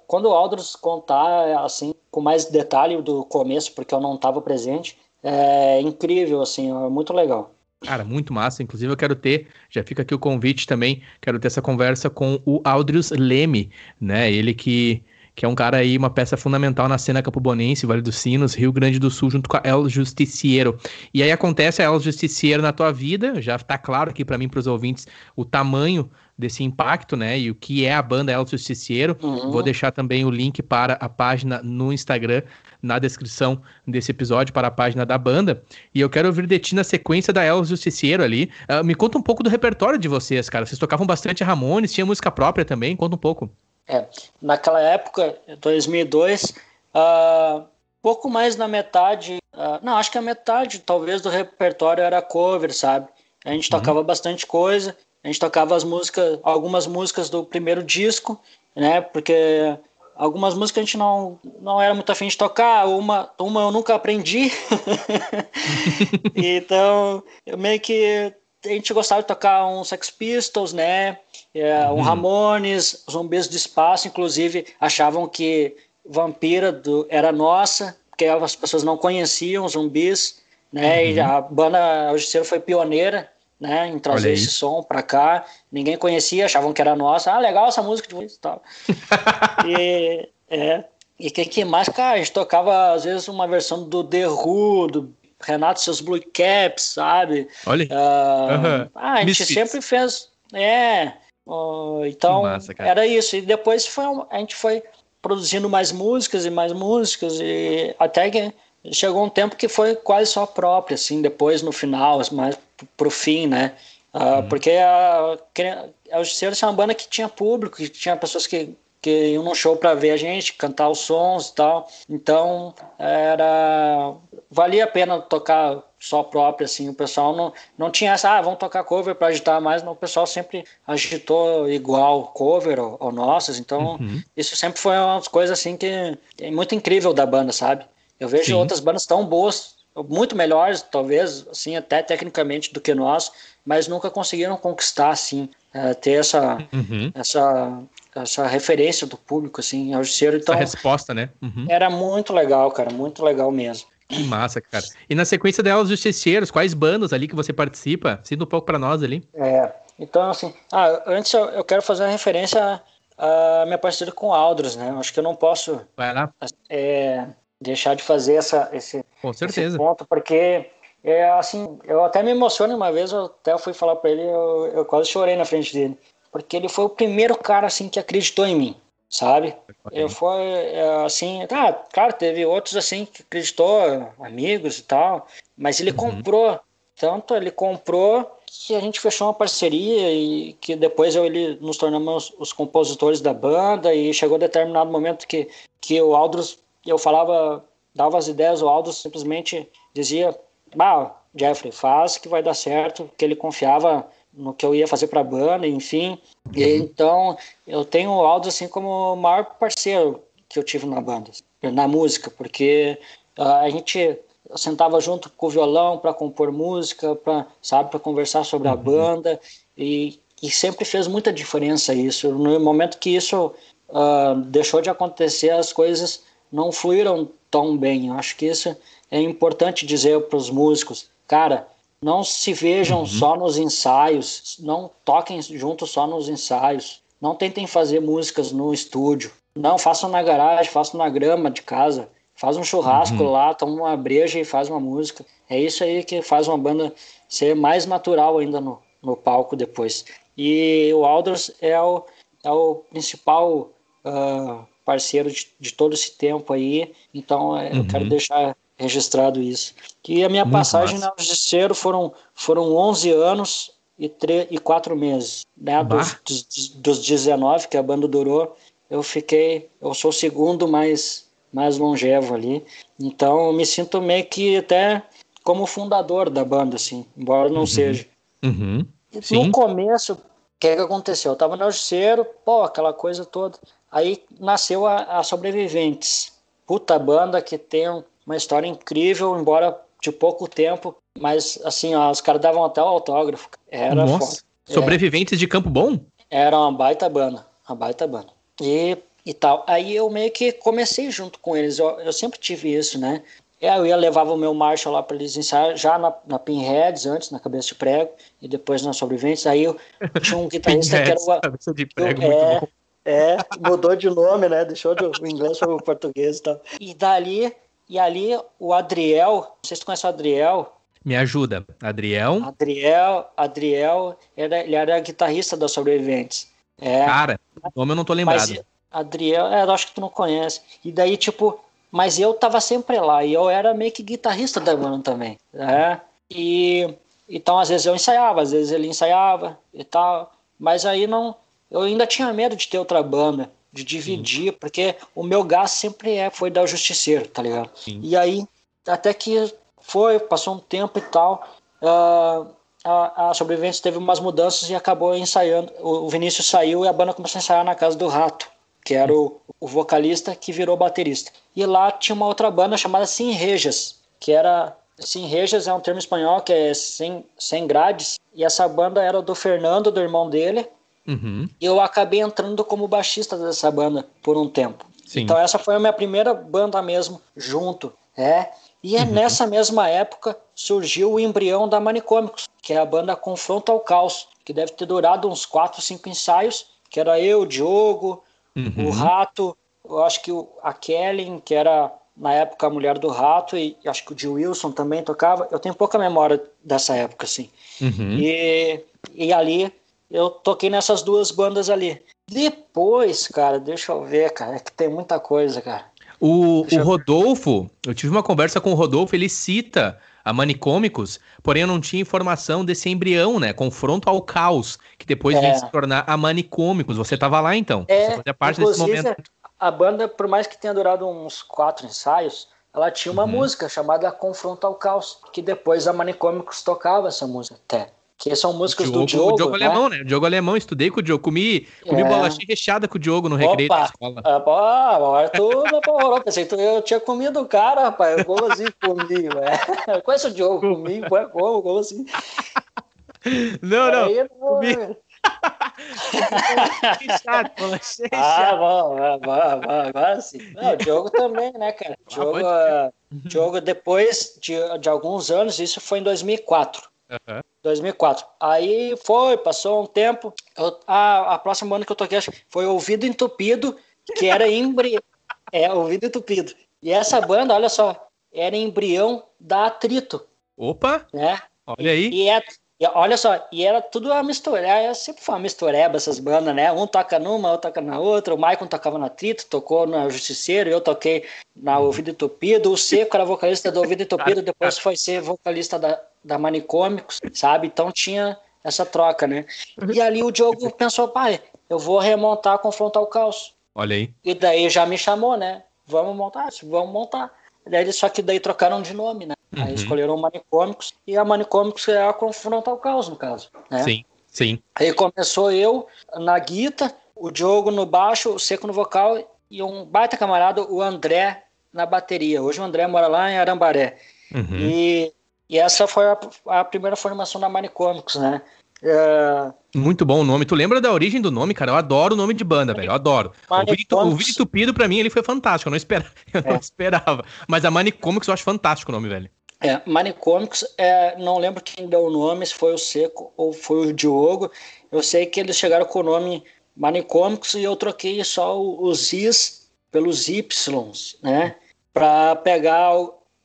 quando o Aldros contar assim com mais detalhe do começo, porque eu não estava presente, é incrível assim, é muito legal. Cara, muito massa. Inclusive, eu quero ter, já fica aqui o convite também, quero ter essa conversa com o Aldrius Leme, né? Ele que, que é um cara aí, uma peça fundamental na cena capobonense, Vale dos Sinos, Rio Grande do Sul, junto com a El Justiciero. E aí acontece a El Justiciero na tua vida, já tá claro aqui para mim, para os ouvintes, o tamanho desse impacto, né? E o que é a banda El Justiciero. Uhum. Vou deixar também o link para a página no Instagram, na descrição desse episódio, para a página da banda. E eu quero ouvir de ti na sequência da El Justiciero ali. Ah, me conta um pouco do repertório de vocês, cara. Vocês tocavam bastante Ramones, tinha música própria também? Conta um pouco. É, naquela época, 2002, ah, pouco mais na metade, ah, não, acho que a metade talvez do repertório era cover, sabe? A gente Uhum. tocava bastante coisa, a gente tocava as músicas, algumas músicas do primeiro disco, né? Porque algumas músicas a gente não, não era muito afim de tocar, uma, uma eu nunca aprendi. então, eu meio que a gente gostava de tocar um Sex Pistols, né? É, um Uhum. Ramones, Zumbis do Espaço, inclusive achavam que Vampira do, era nossa, porque as pessoas não conheciam zumbis, né? E Uhum. a banda Justiceiro foi pioneira, né? Em trazer esse som pra cá. Ninguém conhecia, achavam que era nossa. Ah, legal essa música de vocês e tal. e, é, e que, que mais? Cara, a gente tocava às vezes uma versão do The Who, do Renato seus Blue Caps, sabe? Olha, Ah, Aham. ah, a gente Misfits. sempre fez. É. ó, então, massa, era isso. E depois foi, a gente foi produzindo mais músicas e mais músicas. E até que chegou um tempo que foi quase só própria, assim, depois no final, mais pro fim, né? Ah, Uhum. Porque a, a Justiceiro é uma banda que tinha público, que tinha pessoas que, que iam num show para ver a gente, cantar os sons e tal. Então, era valia a pena tocar só próprio, assim, o pessoal não, não tinha essa, ah, vamos tocar cover para agitar mais, não, o pessoal sempre agitou igual cover ou, ou nossas, então Uhum. isso sempre foi uma das coisas, assim, que é muito incrível da banda, sabe? Eu vejo Sim. outras bandas tão boas, muito melhores, talvez, assim, até tecnicamente do que nós, mas nunca conseguiram conquistar, assim, eh, ter essa, Uhum. essa, essa referência do público, assim, ao Justiceiro, então Essa resposta, né? Uhum. era muito legal, cara, muito legal mesmo. Que massa, cara. E na sequência delas, Justiceiros, quais bandas ali que você participa? Cita um pouco pra nós ali. É, então, assim, ah, antes eu, eu quero fazer uma referência à à minha parceria com o Aldros, né? Acho que eu não posso Vai lá, é, deixar de fazer essa, esse, com certeza. ponto, porque é assim, eu até me emociono uma vez, eu até fui falar para ele, eu, eu quase chorei na frente dele, porque ele foi o primeiro cara assim que acreditou em mim, sabe? Eu foi é, assim, tá, claro, teve outros assim que acreditou, amigos e tal, mas ele Uhum. comprou, tanto ele comprou que a gente fechou uma parceria e que depois eu ele nos tornamos os compositores da banda e chegou determinado momento que que o Aldros eu falava, dava as ideias, o Aldros simplesmente dizia, bah, Jeffrey, faz que vai dar certo, porque ele confiava no que eu ia fazer para a banda, enfim. E então eu tenho o Aldros assim como o maior parceiro que eu tive na banda. na música, porque a gente sentava junto com o violão para compor música, para sabe, para conversar sobre a uhum. banda e, e sempre fez muita diferença isso. No momento que isso uh, deixou de acontecer, as coisas não fluíram tão bem. Eu acho que isso é importante dizer para os músicos, cara, não se vejam uhum. só nos ensaios, não toquem juntos só nos ensaios, não tentem fazer músicas no estúdio, não façam na garagem, façam na grama de casa, faz um churrasco uhum. lá, toma uma breja e faz uma música. É isso aí que faz uma banda ser mais natural ainda no, no palco depois. E o Aldous é o, é o principal uh, parceiro de, de, todo esse tempo aí, então é, uhum. eu quero deixar registrado isso. Que a minha Muito passagem massa. na Justiceiro foram, foram 11 anos e, 3, e 4 meses. Né? Dos, dos, dos 19 que a banda durou, eu fiquei, eu sou o segundo mais, mais longevo ali. Então eu me sinto meio que até como fundador da banda, assim, embora não uhum. seja. Uhum. No começo, que, que aconteceu? Eu tava no Justiceiro, pô, aquela coisa toda. Aí nasceu a, a Sobreviventes. Puta banda que tem uma história incrível, embora de pouco tempo, mas assim, ó, os caras davam até o autógrafo. Era Nossa. Foda. Sobreviventes é, de Campo Bom? Era uma baita banda, uma baita banda. E, e tal. Aí eu meio que comecei junto com eles. Eu, eu sempre tive isso, né? É, eu ia levava o meu Marshall lá para eles ensaiar, já na, na Pinheads, antes, na cabeça de prego, e depois na sobreviventes. Aí eu tinha um guitarrista que era o. Cabeça de prego, eu, é, bom. É, mudou de nome, né? Deixou de, o inglês para o português e tal. E dali, e ali o Adriel, não sei se tu conhece o Adriel. Me ajuda, Adriel. Adriel, Adriel, era, ele era guitarrista da Sobreviventes. É, Cara, o nome eu não tô lembrado. Mas, Adriel, é, acho que tu não conhece. E daí, tipo, mas eu tava sempre lá e eu era meio que guitarrista da banda também. Né? E então, às vezes eu ensaiava, às vezes ele ensaiava e tal. Mas aí não, eu ainda tinha medo de ter outra banda, de dividir, Sim. porque o meu gás sempre é, foi dar o justiceiro, tá ligado? Sim. E aí, até que foi, passou um tempo e tal, uh, a, a Sobrevivência teve umas mudanças e acabou ensaiando. O Vinícius saiu e a banda começou a ensaiar na casa do Rato, que era o, o vocalista que virou baterista. E lá tinha uma outra banda chamada Sinrejas, que era Sinrejas é um termo espanhol que é sem, sem grades. E essa banda era do Fernando, do irmão dele, Uhum. Eu acabei entrando como baixista dessa banda por um tempo. Sim. Então essa foi a minha primeira banda mesmo, junto. É. E é uhum. nessa mesma época surgiu o embrião da Manicômicos, que é a banda Confronto ao Caos, que deve ter durado uns 4, 5 ensaios, que era eu, Diogo, uhum. o Rato, eu acho que a Kellen, que era na época a mulher do Rato, e acho que o Jill Wilson também tocava. Eu tenho pouca memória dessa época, assim. Uhum. E, e ali eu toquei nessas duas bandas ali. Depois, cara, deixa eu ver, cara, é que tem muita coisa, cara. O, o Rodolfo, eu tive uma conversa com o Rodolfo, ele cita a Manicômicos, porém eu não tinha informação desse embrião, né? Confronto ao caos, que depois é. veio se tornar a Manicômicos. Você estava lá então? É, Você fazia parte desse momento. A banda, por mais que tenha durado uns quatro ensaios, ela tinha uma uhum. música chamada Confronto ao Caos, que depois a Manicômicos tocava essa música até. Que são músicas Diogo, do Diogo. O Diogo né? alemão, né? O Diogo alemão, estudei com o Diogo. Comi, comi é... bolacha recheada com o Diogo no recreio da escola. Ah, agora tu me apavorou. Pensei que eu tinha comido o cara, rapaz. Como assim comi, velho? Conhece o Diogo? Comi, como, como assim? Não, não. Aí, não comi... ah, bom, bom, bom, agora sim. Não, o Diogo também, né, cara? O Diogo, ah, Diogo depois de, de alguns anos, isso foi em 2004. Uhum. 2004. Aí foi, passou um tempo. Eu, a, a próxima banda que eu toquei foi Ouvido Entupido, que era embri... é, Ouvido Entupido. E essa banda, olha só, era embrião da Atrito. Opa! Né? Olha aí. E, e é, e olha só, e era tudo uma mistura, é, sempre foi uma mistureba essas bandas, né? Um toca numa, outro toca na outra. O Maicon tocava na Trito, tocou na Justiceiro, eu toquei na Ouvido Entupido. O Seco era vocalista do Ouvido Entupido, depois foi ser vocalista da, da Manicômicos, sabe? Então tinha essa troca, né? E ali o Diogo pensou, pai, eu vou remontar, confrontar o caos. Olha aí. E daí já me chamou, né? Vamos montar, vamos montar. Daí, só que daí trocaram de nome, né? Uhum. Aí escolheram o Manicômicos e a Manicômicos é a confrontar o caos, no caso. Né? Sim, sim. Aí começou eu na guita, o Diogo no baixo, o Seco no vocal e um baita camarada, o André, na bateria. Hoje o André mora lá em Arambaré. Uhum. E, e essa foi a, a primeira formação da Manicômicos, né? É... Muito bom o nome. Tu lembra da origem do nome, cara? Eu adoro o nome de banda, velho. Eu adoro. O vídeo, Tupido, pra mim, ele foi fantástico. Eu não, espera... eu não é. esperava. Mas a Manicômicos eu acho fantástico o nome, velho. É, Manicômicos, é, não lembro quem deu o nome, se foi o Seco ou foi o Diogo. Eu sei que eles chegaram com o nome Manicômicos e eu troquei só os Is pelos Ys, né? Para pegar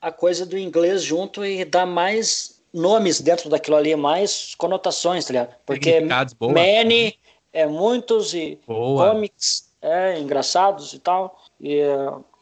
a coisa do inglês junto e dar mais nomes dentro daquilo ali, mais conotações, tá ligado? Porque many é muitos e boa. comics é engraçados e tal. E,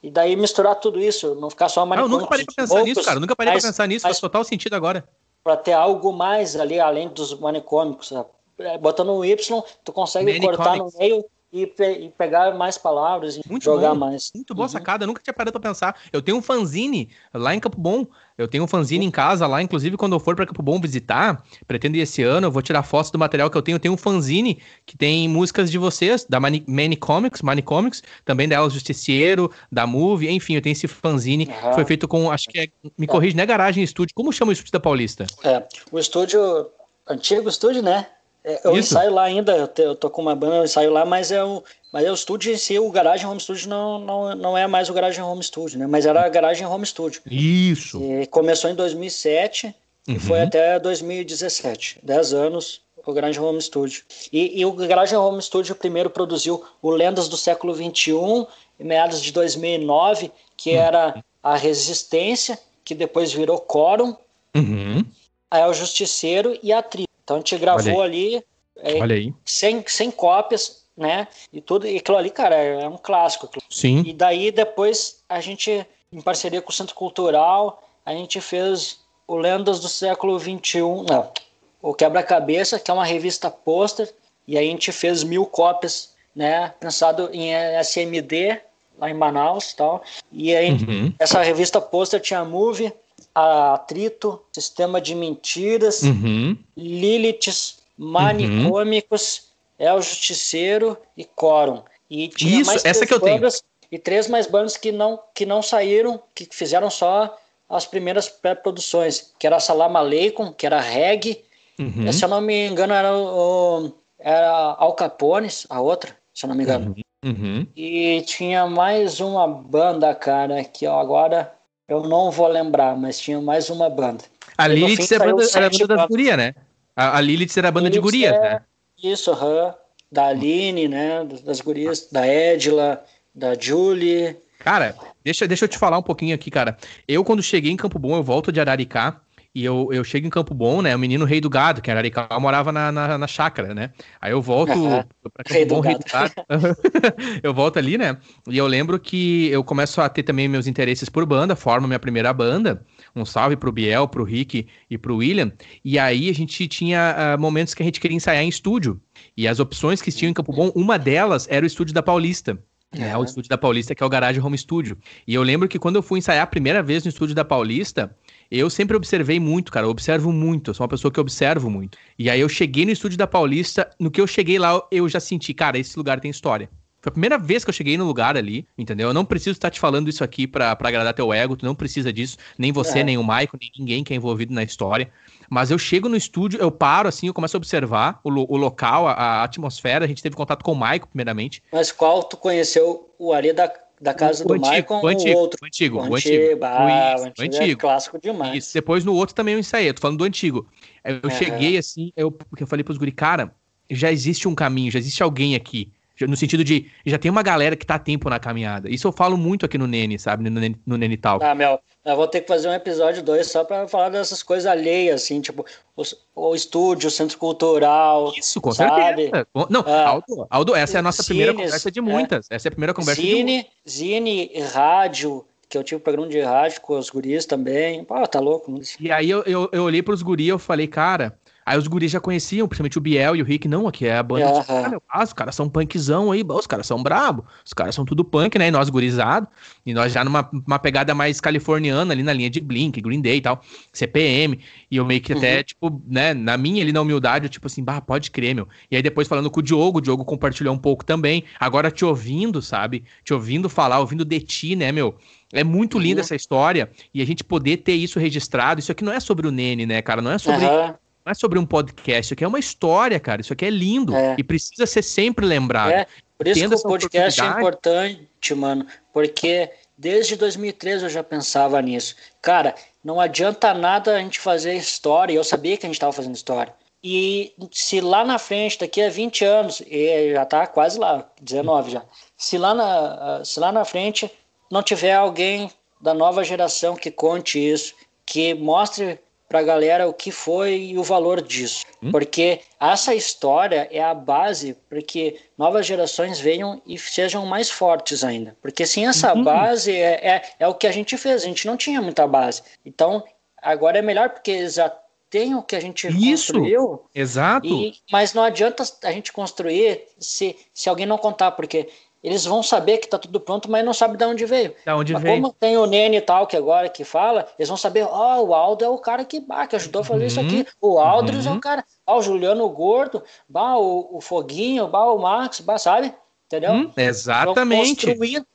e daí misturar tudo isso, não ficar só manicômicos. Não, nunca parei pra pensar poucos, nisso, cara. Nunca parei mas, pra pensar nisso, faz total sentido agora. Para ter algo mais ali, além dos manicômicos. É, botando um Y, tu consegue Many cortar comics. no meio e, pe e, pegar mais palavras e muito jogar bom, mais. Muito boa uhum. sacada, nunca tinha parado pra pensar. Eu tenho um fanzine lá em Campo Bom. Eu tenho um fanzine uhum. em casa lá, inclusive quando eu for para Campo Bom visitar, pretendo ir esse ano, eu vou tirar fotos do material que eu tenho. Eu tenho um fanzine que tem músicas de vocês, da Mani, Mani Comics, Mani Comics, também da El Justiciero, da Movie, enfim, eu tenho esse fanzine. Uhum. Foi feito com, acho que é, me corrige, é. não é garagem estúdio. Como chama o estúdio da Paulista? É, o estúdio, antigo estúdio, né? É, eu Isso. ensaio lá ainda, eu, te, eu tô com uma banda, eu ensaio lá, mas é o, mas é o estúdio em si, o Garagem Home Studio não, não, não é mais o Garagem Home Studio, né? Mas era a Garagem Home Studio. Isso. E começou em 2007 uhum. e foi até 2017, 10 anos o Garagem Home Studio. E, e, o Garagem Home Studio primeiro produziu o Lendas do Século XXI, em meados de 2009, que uhum. era a Resistência, que depois virou Quórum, uhum. aí é o Justiceiro e a Tri. Então a gente gravou ali é, Olha aí. 100, 100 cópias, né? E tudo. E aquilo ali, cara, é um clássico. Sim. E daí depois a gente, em parceria com o Centro Cultural, a gente fez o Lendas do Século XXI. Não, o Quebra-Cabeça, que é uma revista pôster. E aí a gente fez mil cópias, né? Pensado em SMD, lá em Manaus e tal. E aí uhum. essa revista pôster tinha movie Atrito, Sistema de Mentiras, uhum. Liliths, Manicômicos, uhum. El Justiceiro e Quórum. E tinha Isso, mais essa que eu bandas, tenho. E três mais bandas que não, que não saíram, que fizeram só as primeiras pré-produções, que era Salam Aleikum, que era reggae. Uhum. Se eu não me engano, era o, era Al Capones, a outra, se eu não me engano. Uhum. uhum. E tinha mais uma banda, cara, que ó, agora eu não vou lembrar, mas tinha mais uma banda. A Lilith era, banda, era a banda das gurias, né? A, a Lilith era a banda Lilith de gurias, é, né? Isso, uhum. da Aline, né? Das gurias, da Edila, da Julie. Cara, deixa, deixa eu te falar um pouquinho aqui, cara. Eu, quando cheguei em Campo Bom, eu volto de Araricá. E eu, eu chego em Campo Bom, né? O menino rei do gado, que era Araricá, morava na, na, na chácara, né? Aí eu volto pra Campo rei Bom, rei do gado. eu volto ali, né? E eu lembro que eu começo a ter também meus interesses por banda, formo minha primeira banda. Um salve pro Biel, pro Rick e pro William. E aí a gente tinha uh, momentos que a gente queria ensaiar em estúdio. E as opções que tinham em Campo Bom, uma delas era o estúdio da Paulista. É, o estúdio da Paulista, que é o Garage Home Studio. E eu lembro que quando eu fui ensaiar a primeira vez no estúdio da Paulista, eu sempre observei muito, cara. Eu observo muito. Eu sou uma pessoa que observo muito. E aí eu cheguei no estúdio da Paulista. No que eu cheguei lá, eu já senti, cara, esse lugar tem história. Foi a primeira vez que eu cheguei no lugar ali, entendeu? Eu não preciso estar te falando isso aqui pra, pra agradar teu ego, tu não precisa disso. Nem você, é. nem o Michael, nem ninguém que é envolvido na história. Mas eu chego no estúdio, eu paro assim, eu começo a observar o, o local, a, a, atmosfera. A gente teve contato com o Michael, primeiramente. Mas qual tu conheceu o ali da da casa o do antigo, Michael o antigo, o outro. O antigo, o antigo. O antigo, ah, o antigo, o antigo. É clássico demais. Isso. Depois no outro também eu ensaiei, eu tô falando do antigo. Eu é. cheguei assim, eu, porque eu falei pros guri, cara, já existe um caminho, já existe alguém aqui. No sentido de, já tem uma galera que tá tempo na caminhada. Isso eu falo muito aqui no Nene, sabe? No Nene, no Nene Tal. Ah, meu, eu vou ter que fazer um episódio 2 só pra falar dessas coisas alheias, assim, tipo, o, o estúdio, o centro cultural. Isso, com sabe? certeza. Não, ah, Aldo, Aldo, essa é a nossa primeira conversa de muitas. É, essa é a primeira conversa zine, de Zine, rádio, que eu tive programa de rádio com os guris também. Pô, tá louco. E aí eu, eu, eu olhei pros guris e eu falei, cara, Aí os guris já conheciam, principalmente o Biel e o Rick, não, aqui é a banda. Uhum. Cara, ah, os caras são punkzão aí, os caras são brabo, os caras são tudo punk, né? E nós gurizado, e nós já numa uma pegada mais californiana ali na linha de Blink, Green Day e tal, CPM, e eu meio que até, uhum. tipo, né, na minha ali na humildade, eu tipo assim, bah, pode crer, meu. E aí depois falando com o Diogo, o Diogo compartilhou um pouco também, agora te ouvindo, sabe? Te ouvindo falar, ouvindo de ti, né, meu? É muito linda uhum. essa história e a gente poder ter isso registrado. Isso aqui não é sobre o Nene, né, cara? Não é sobre uhum não é sobre um podcast, isso aqui é uma história, cara. Isso aqui é lindo é. e precisa ser sempre lembrado. É, por isso Tendo que o podcast é importante, mano, porque desde 2013 eu já pensava nisso. Cara, não adianta nada a gente fazer história, eu sabia que a gente estava fazendo história. E se lá na frente, daqui a 20 anos, e já tá quase lá, 19 já. Se lá na, se lá na frente não tiver alguém da nova geração que conte isso, que mostre para a galera o que foi e o valor disso. Hum? Porque essa história é a base para que novas gerações venham e sejam mais fortes ainda. Porque sem essa uhum. base é, é, é, o que a gente fez, a gente não tinha muita base. Então, agora é melhor porque já tem o que a gente Isso, construiu. Exato. E, mas não adianta a gente construir se, se alguém não contar, porque eles vão saber que está tudo pronto, mas não sabem de onde veio. Da onde mas veio. Como tem o Nene e tal, que agora que fala, eles vão saber, ó, oh, o Aldo é o cara que, bah, que ajudou a fazer uhum, isso aqui. O Aldris uhum. é o uhum. cara, ó, o Juliano Gordo, bah, o, o Foguinho, bah, o Max, bah, sabe? Entendeu? Hum, exatamente.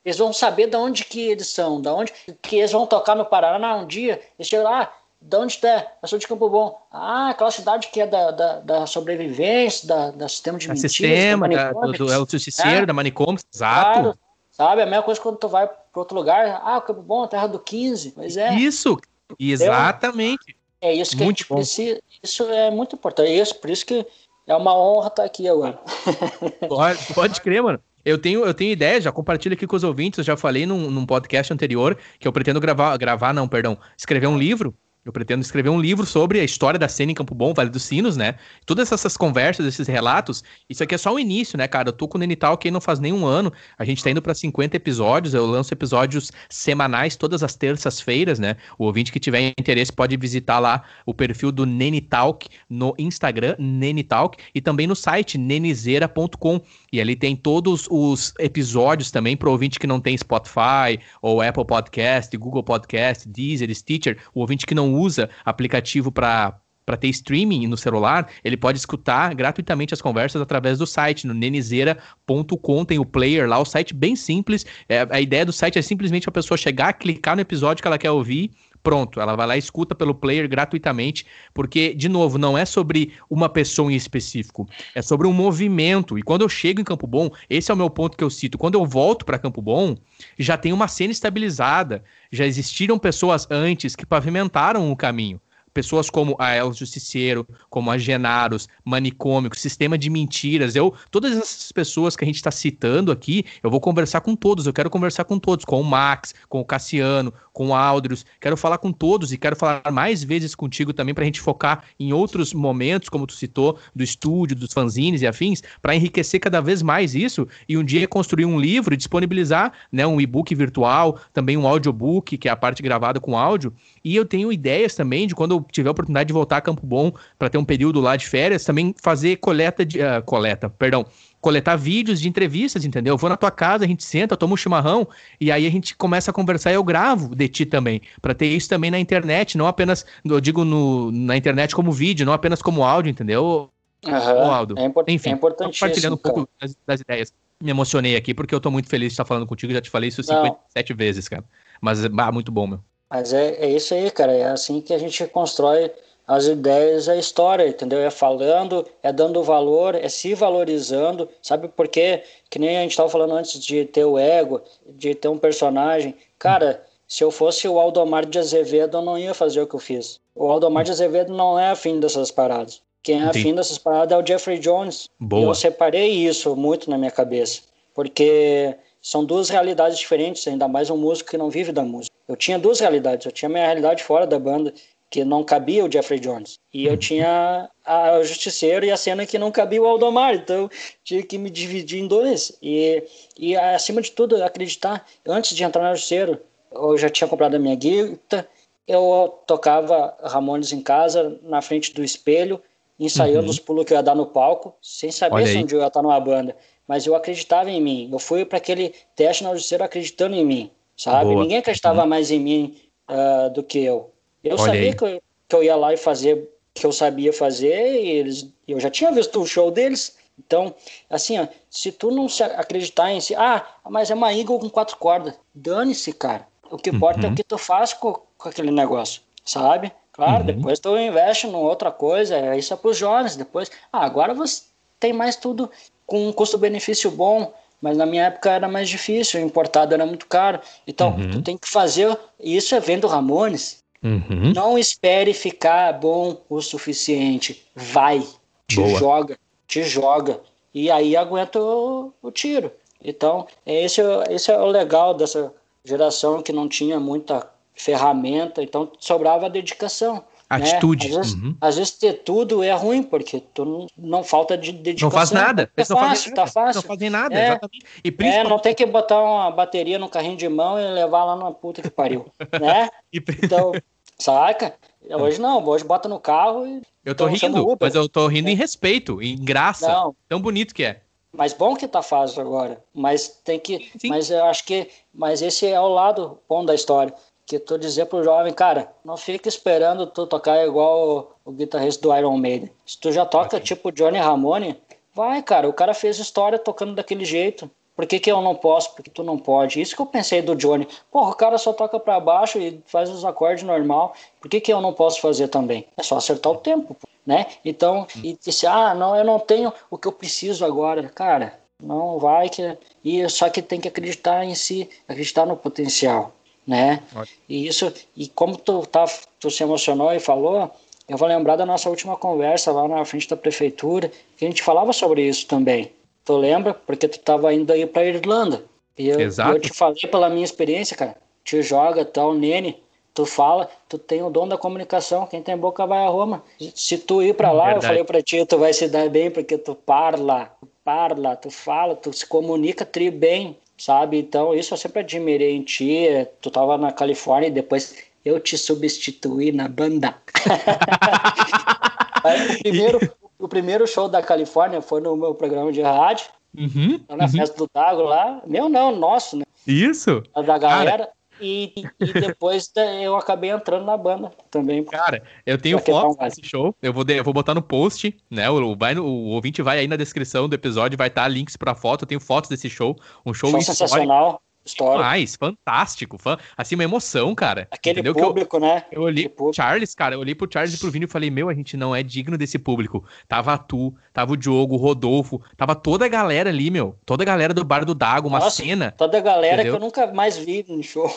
Eles vão saber de onde que eles são, de onde que eles vão tocar no Paraná um dia. Eles chegam lá, de onde está? Eu sou de Campo Bom. Ah, aquela cidade que é da, da, da sobrevivência, da, da sistema de mentiras. Sistema, da, do, é o justiceiro, é, da manicômio, exato. Claro, sabe, a mesma coisa quando tu vai para outro lugar. Ah, Campo Bom, terra do 15. Pois é. Isso, exatamente. É isso que muito a gente bom. precisa. Isso é muito importante. É isso, por isso que é uma honra estar aqui agora. Pode, pode crer, mano. Eu tenho, eu tenho ideia, já compartilho aqui com os ouvintes, eu já falei num, num podcast anterior que eu pretendo gravar, gravar, não, perdão, escrever um livro eu pretendo escrever um livro sobre a história da cena em Campo Bom, Vale dos Sinos, né? Todas essas conversas, esses relatos, isso aqui é só o início, né, cara? Eu tô com o Nenital que não faz nem um ano, a gente tá indo para 50 episódios, eu lanço episódios semanais todas as terças-feiras, né? O ouvinte que tiver interesse pode visitar lá o perfil do Nenitalk no Instagram, Nenitalk, e também no site nenizeira.com. E ali tem todos os episódios também pro ouvinte que não tem Spotify, ou Apple Podcast, Google Podcast, Deezer, Stitcher, o ouvinte que não usa aplicativo para para ter streaming no celular, ele pode escutar gratuitamente as conversas através do site, no nenizeira.com, tem o player lá, o site bem simples. É, a ideia do site é simplesmente a pessoa chegar, clicar no episódio que ela quer ouvir, pronto, ela vai lá e escuta pelo player gratuitamente, porque, de novo, não é sobre uma pessoa em específico, é sobre um movimento. E quando eu chego em Campo Bom, esse é o meu ponto que eu cito, quando eu volto para Campo Bom, já tem uma cena estabilizada, já existiram pessoas antes que pavimentaram o caminho pessoas como a El Justiceiro, como a Genaros, Manicômico, Sistema de Mentiras, eu, todas essas pessoas que a gente está citando aqui, eu vou conversar com todos, eu quero conversar com todos, com o Max, com o Cassiano, com o Aldrius, quero falar com todos e quero falar mais vezes contigo também para a gente focar em outros momentos, como tu citou, do estúdio, dos fanzines e afins, para enriquecer cada vez mais isso e um dia construir um livro e disponibilizar né, um e-book virtual, também um audiobook, que é a parte gravada com áudio, e eu tenho ideias também de quando eu tiver a oportunidade de voltar a Campo Bom para ter um período lá de férias, também fazer coleta de. Uh, coleta, perdão. Coletar vídeos de entrevistas, entendeu? Eu vou na tua casa, a gente senta, toma um chimarrão e aí a gente começa a conversar e eu gravo de ti também. para ter isso também na internet, não apenas, eu digo no, na internet como vídeo, não apenas como áudio, entendeu? Uhum. Aldo. É, import Enfim, é compartilhando um pouco das, das, ideias. Me emocionei aqui porque eu tô muito feliz de estar falando contigo, já te falei isso 57 não. vezes, cara. Mas, ah, muito bom, meu. Mas é, é isso aí, cara. É assim que a gente constrói as ideias, a história, entendeu? É falando, é dando valor, é se valorizando, sabe? Porque, que nem a gente estava falando antes de ter o ego, de ter um personagem. Cara, se eu fosse o Aldomar de Azevedo, eu não ia fazer o que eu fiz. O Aldomar de Azevedo não é afim dessas paradas. Quem é afim dessas paradas é o Jeffrey Jones. Boa. eu separei isso muito na minha cabeça. Porque são duas realidades diferentes, ainda mais um músico que não vive da música. Eu tinha duas realidades. Eu tinha minha realidade fora da banda, que não cabia o Jeffrey Jones. E eu tinha a, o Justiceiro e a cena que não cabia o Aldomar. Então, tinha que me dividir em dois. E, e acima de tudo, acreditar. Antes de entrar no Justiceiro, eu já tinha comprado a minha guita. Eu tocava Ramones em casa, na frente do espelho, ensaiando uhum. os pulos que eu ia dar no palco, sem saber se um dia eu ia estar numa banda. Mas eu acreditava em mim. Eu fui para aquele teste na Justiceiro acreditando em mim, sabe? Boa. Ninguém acreditava uhum. mais em mim uh, do que eu. Eu Olha sabia que eu, que eu ia lá e fazer que eu sabia fazer, e eles, eu já tinha visto o show deles. Então, assim, ó, se tu não se acreditar em si, ah, mas é uma Eagle com quatro cordas, dane-se, cara. O que importa uhum. é o uhum. que tu faz com, com aquele negócio, sabe? Claro, uhum. depois tu investe em outra coisa, é isso é para os jovens. Depois, ah, agora você tem mais tudo com um custo-benefício bom, mas na minha época era mais difícil, o importado era muito caro. Então, uhum. tu tem que fazer isso é vendo Ramones. Uhum. Não espere ficar bom o suficiente. Vai, te Boa. joga, te joga. E aí aguenta o, o tiro. Então, esse, esse é o legal dessa geração que não tinha muita ferramenta, então sobrava a dedicação. Atitude. Né? Às, vezes, uhum. às, vezes, ter tudo é ruim, porque tu não, não falta de dedicação. Não faz nada. É fácil, tá fácil. Não fazem nada, é, exatamente. E principalmente... é, não tem que botar uma bateria no carrinho de mão e levar lá na puta que pariu, né? Então, saca? Hoje não, hoje bota no carro e... Eu tô rindo, mas eu tô rindo é. em respeito, em graça. Não. Tão bonito que é. Mas bom que tá fácil agora. Mas tem que. Sim. Mas eu acho que. Mas esse é o lado bom da história que tu dizer pro jovem, cara, não fica esperando tu tocar igual o, o guitarrista do Iron Maiden. Se tu já toca okay. tipo Johnny Ramone, vai, cara, o cara fez história tocando daquele jeito. Por que, que eu não posso? Porque tu não pode. Isso que eu pensei do Johnny. Porra, o cara só toca para baixo e faz os acordes normal. Por que, que eu não posso fazer também? É só acertar o tempo, né? Então, e disse, ah, não, eu não tenho o que eu preciso agora. Cara, não vai que. E só que tem que acreditar em si, acreditar no potencial né? Ótimo. E isso, e como tu, tá, tu se emocionou e falou, eu vou lembrar da nossa última conversa lá na frente da prefeitura, que a gente falava sobre isso também. Tu lembra? Porque tu estava indo aí para Irlanda. E eu, eu, te falei pela minha experiência, cara. Te joga, tal, nene. Tu fala, tu tem o dom da comunicação. Quem tem boca vai a Roma. Se tu ir para lá, Verdade. eu falei para ti, tu vai se dar bem porque tu parla, tu parla, tu fala, tu se comunica tri bem sabe? Então, isso eu sempre admirei em ti. Tu tava na Califórnia e depois eu te substituí na banda. Aí, o, primeiro, o primeiro show da Califórnia foi no meu programa de rádio, uhum, na uhum. festa do Dago lá. Meu não, nosso, né? Isso. Da galera. Cara, e, e depois eu acabei entrando na banda também. Cara, eu tenho foto desse show. Eu vou, eu vou botar no post, né? O, vai, o ouvinte vai aí na descrição do episódio, vai estar links pra foto. Eu tenho fotos desse show. Um show, show sensacional história. Demais, fantástico. Fã, assim, uma emoção, cara. Aquele Entendeu? público, eu, né? Eu olhei pro Charles, cara, eu olhei pro Charles e pro Vini e falei, meu, a gente não é digno desse público. Tava tu, tava o Diogo, o Rodolfo, tava toda a galera ali, meu. Toda a galera do Bar do Dago, uma Nossa, cena. Toda a galera entendeu? que eu nunca mais vi no show.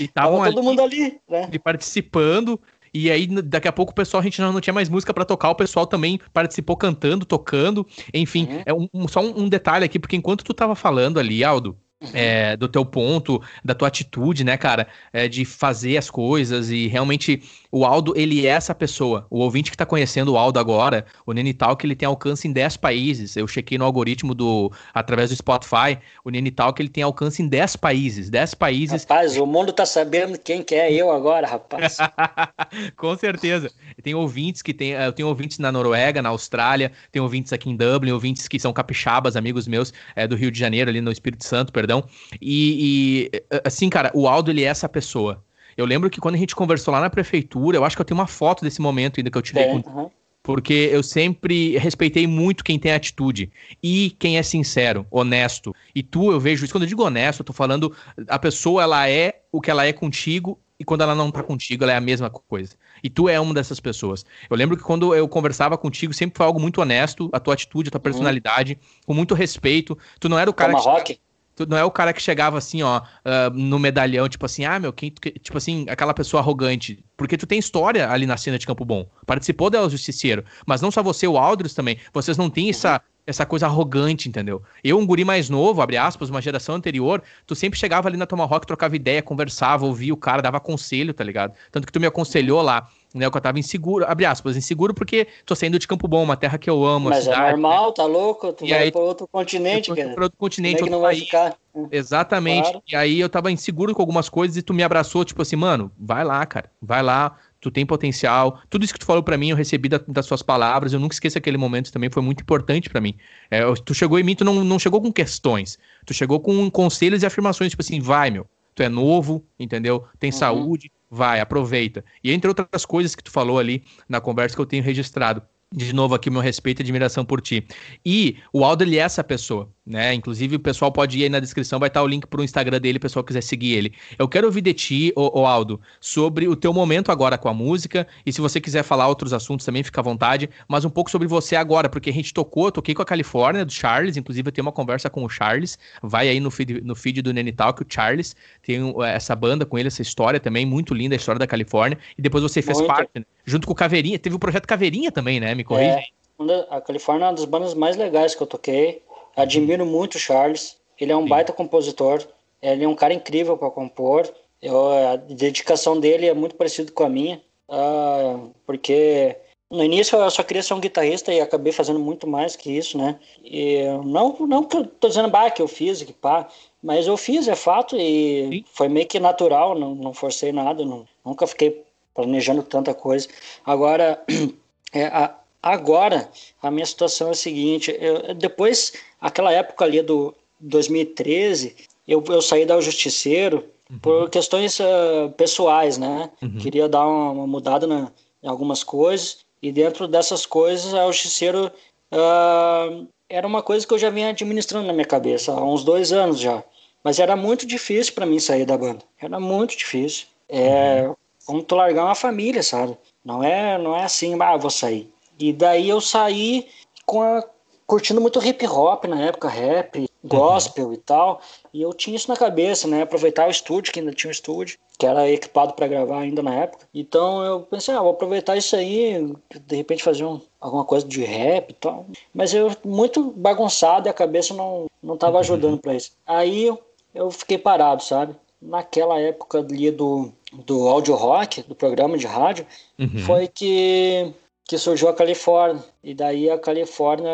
E tava todo mundo ali, né? E participando. E aí, daqui a pouco, o pessoal, a gente não, não tinha mais música para tocar, o pessoal também participou cantando, tocando. Enfim, uhum. é um, um, só um, um, detalhe aqui, porque enquanto tu tava falando ali, Aldo, é, do teu ponto, da tua atitude, né, cara, é, de fazer as coisas e realmente o Aldo, ele é essa pessoa. O ouvinte que tá conhecendo o Aldo agora, o Nenital, que ele tem alcance em 10 países. Eu chequei no algoritmo do através do Spotify, o Nenital que ele tem alcance em 10 países. 10 países. Rapaz, o mundo tá sabendo quem que é eu agora, rapaz. Com certeza. Tem ouvintes que tem, eu tenho ouvintes na Noruega, na Austrália, tem ouvintes aqui em Dublin, ouvintes que são capixabas, amigos meus, é, do Rio de Janeiro, ali no Espírito Santo, perdão. E, e assim, cara, o Aldo, ele é essa pessoa. Eu lembro que quando a gente conversou lá na prefeitura, eu acho que eu tenho uma foto desse momento ainda que eu tirei. É, com... uhum. Porque eu sempre respeitei muito quem tem atitude e quem é sincero, honesto. E tu, eu vejo isso. Quando eu digo honesto, eu tô falando a pessoa, ela é o que ela é contigo e quando ela não tá contigo, ela é a mesma coisa. E tu é uma dessas pessoas. Eu lembro que quando eu conversava contigo, sempre foi algo muito honesto, a tua atitude, a tua uhum. personalidade, uhum. com muito respeito. Tu não era o cara Toma que. Rock? Tu não é o cara que chegava assim, ó, uh, no medalhão, tipo assim, ah, meu, quem, tipo assim, aquela pessoa arrogante. Porque tu tem história ali na cena de Campo Bom. Participou dela, Justiceiro. Mas não só você, o Aldros também. Vocês não têm essa, essa coisa arrogante, entendeu? Eu, um guri mais novo, abre aspas, uma geração anterior, tu sempre chegava ali na Tomahawk, trocava ideia, conversava, ouvia o cara, dava conselho, tá ligado? Tanto que tu me aconselhou lá né? Que eu tava inseguro, abre aspas, inseguro porque tô saindo de Campo Bom, uma terra que eu amo. Mas é cidade, é normal, né? tá louco? Tu e vai aí, pra outro continente, cara. Pra outro continente, outro não país. Vai ficar. Exatamente. Claro. E aí eu tava inseguro com algumas coisas e tu me abraçou, tipo assim, mano, vai lá, cara, vai lá, tu tem potencial. Tudo isso que tu falou para mim, eu recebi da, das suas palavras, eu nunca esqueço aquele momento também, foi muito importante para mim. É, tu chegou em mim, tu não, não chegou com questões, tu chegou com conselhos e afirmações, tipo assim, vai, meu, tu é novo, entendeu? Tem uhum. saúde, vai, aproveita. E entre outras coisas que tu falou ali na conversa que eu tenho registrado, de novo aqui meu respeito e admiração por ti. E o Aldo, ele é essa pessoa, né? Inclusive, o pessoal pode ir aí na descrição, vai estar o link para o Instagram dele, o pessoal quiser seguir ele. Eu quero ouvir de ti, ô, ô, Aldo, sobre o teu momento agora com a música, e se você quiser falar outros assuntos também, fica à vontade, mas um pouco sobre você agora, porque a gente tocou, toquei com a Califórnia, do Charles, inclusive eu tenho uma conversa com o Charles, vai aí no feed, no feed do Nene Talk, o Charles tem essa banda com ele, essa história também, muito linda, a história da Califórnia, e depois você fez muito. parte, né? Junto com o Caveirinha. Teve o projeto Caveirinha também, né? Me corrija. É, a Califórnia é uma das bandas mais legais que eu toquei. Admiro muito o Charles. Ele é um Sim. baita compositor. Ele é um cara incrível para compor. Eu, a dedicação dele é muito parecida com a minha. Uh, porque no início eu só queria ser um guitarrista e acabei fazendo muito mais que isso, né? E não, não que eu tô dizendo bah, que eu fiz, que pá, mas eu fiz, é fato, e Sim. foi meio que natural, não, não forcei nada, não, nunca fiquei planejando tanta coisa. Agora, é, a, agora a minha situação é a seguinte: eu, depois, aquela época ali do 2013, eu, eu saí da Justiceiro uhum. por questões uh, pessoais, né? Uhum. Queria dar uma, uma mudada na, em algumas coisas, e dentro dessas coisas, a Justiceiro uh, era uma coisa que eu já vinha administrando na minha cabeça há uns dois anos já. Mas era muito difícil para mim sair da banda. Era muito difícil. É, uhum como tu largar uma família, sabe? Não é, não é assim, ah, vou sair. E daí eu saí com a, curtindo muito hip hop na época, rap, gospel uhum. e tal. E eu tinha isso na cabeça, né? Aproveitar o estúdio, que ainda tinha um estúdio, que era equipado para gravar ainda na época. Então eu pensei, ah, vou aproveitar isso aí, de repente fazer um, alguma coisa de rap e tal. Mas eu muito bagunçado e a cabeça não, não tava uhum. ajudando uhum. para isso. Aí eu fiquei parado, sabe? Naquela época ali do do audio rock, do programa de rádio, uhum. foi que, que surgiu a Califórnia. E daí a Califórnia,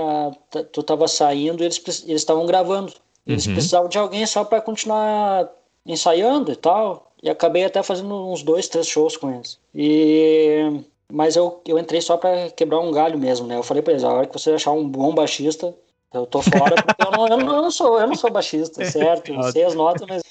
tu tava saindo e eles estavam gravando. Eles uhum. precisavam de alguém só para continuar ensaiando e tal. E acabei até fazendo uns dois, três shows com eles. E mas eu, eu entrei só para quebrar um galho mesmo, né? Eu falei para eles, a hora que você achar um bom baixista, eu tô fora porque eu não, eu não, eu não sou, eu não sou baixista, certo? Eu sei as notas, mas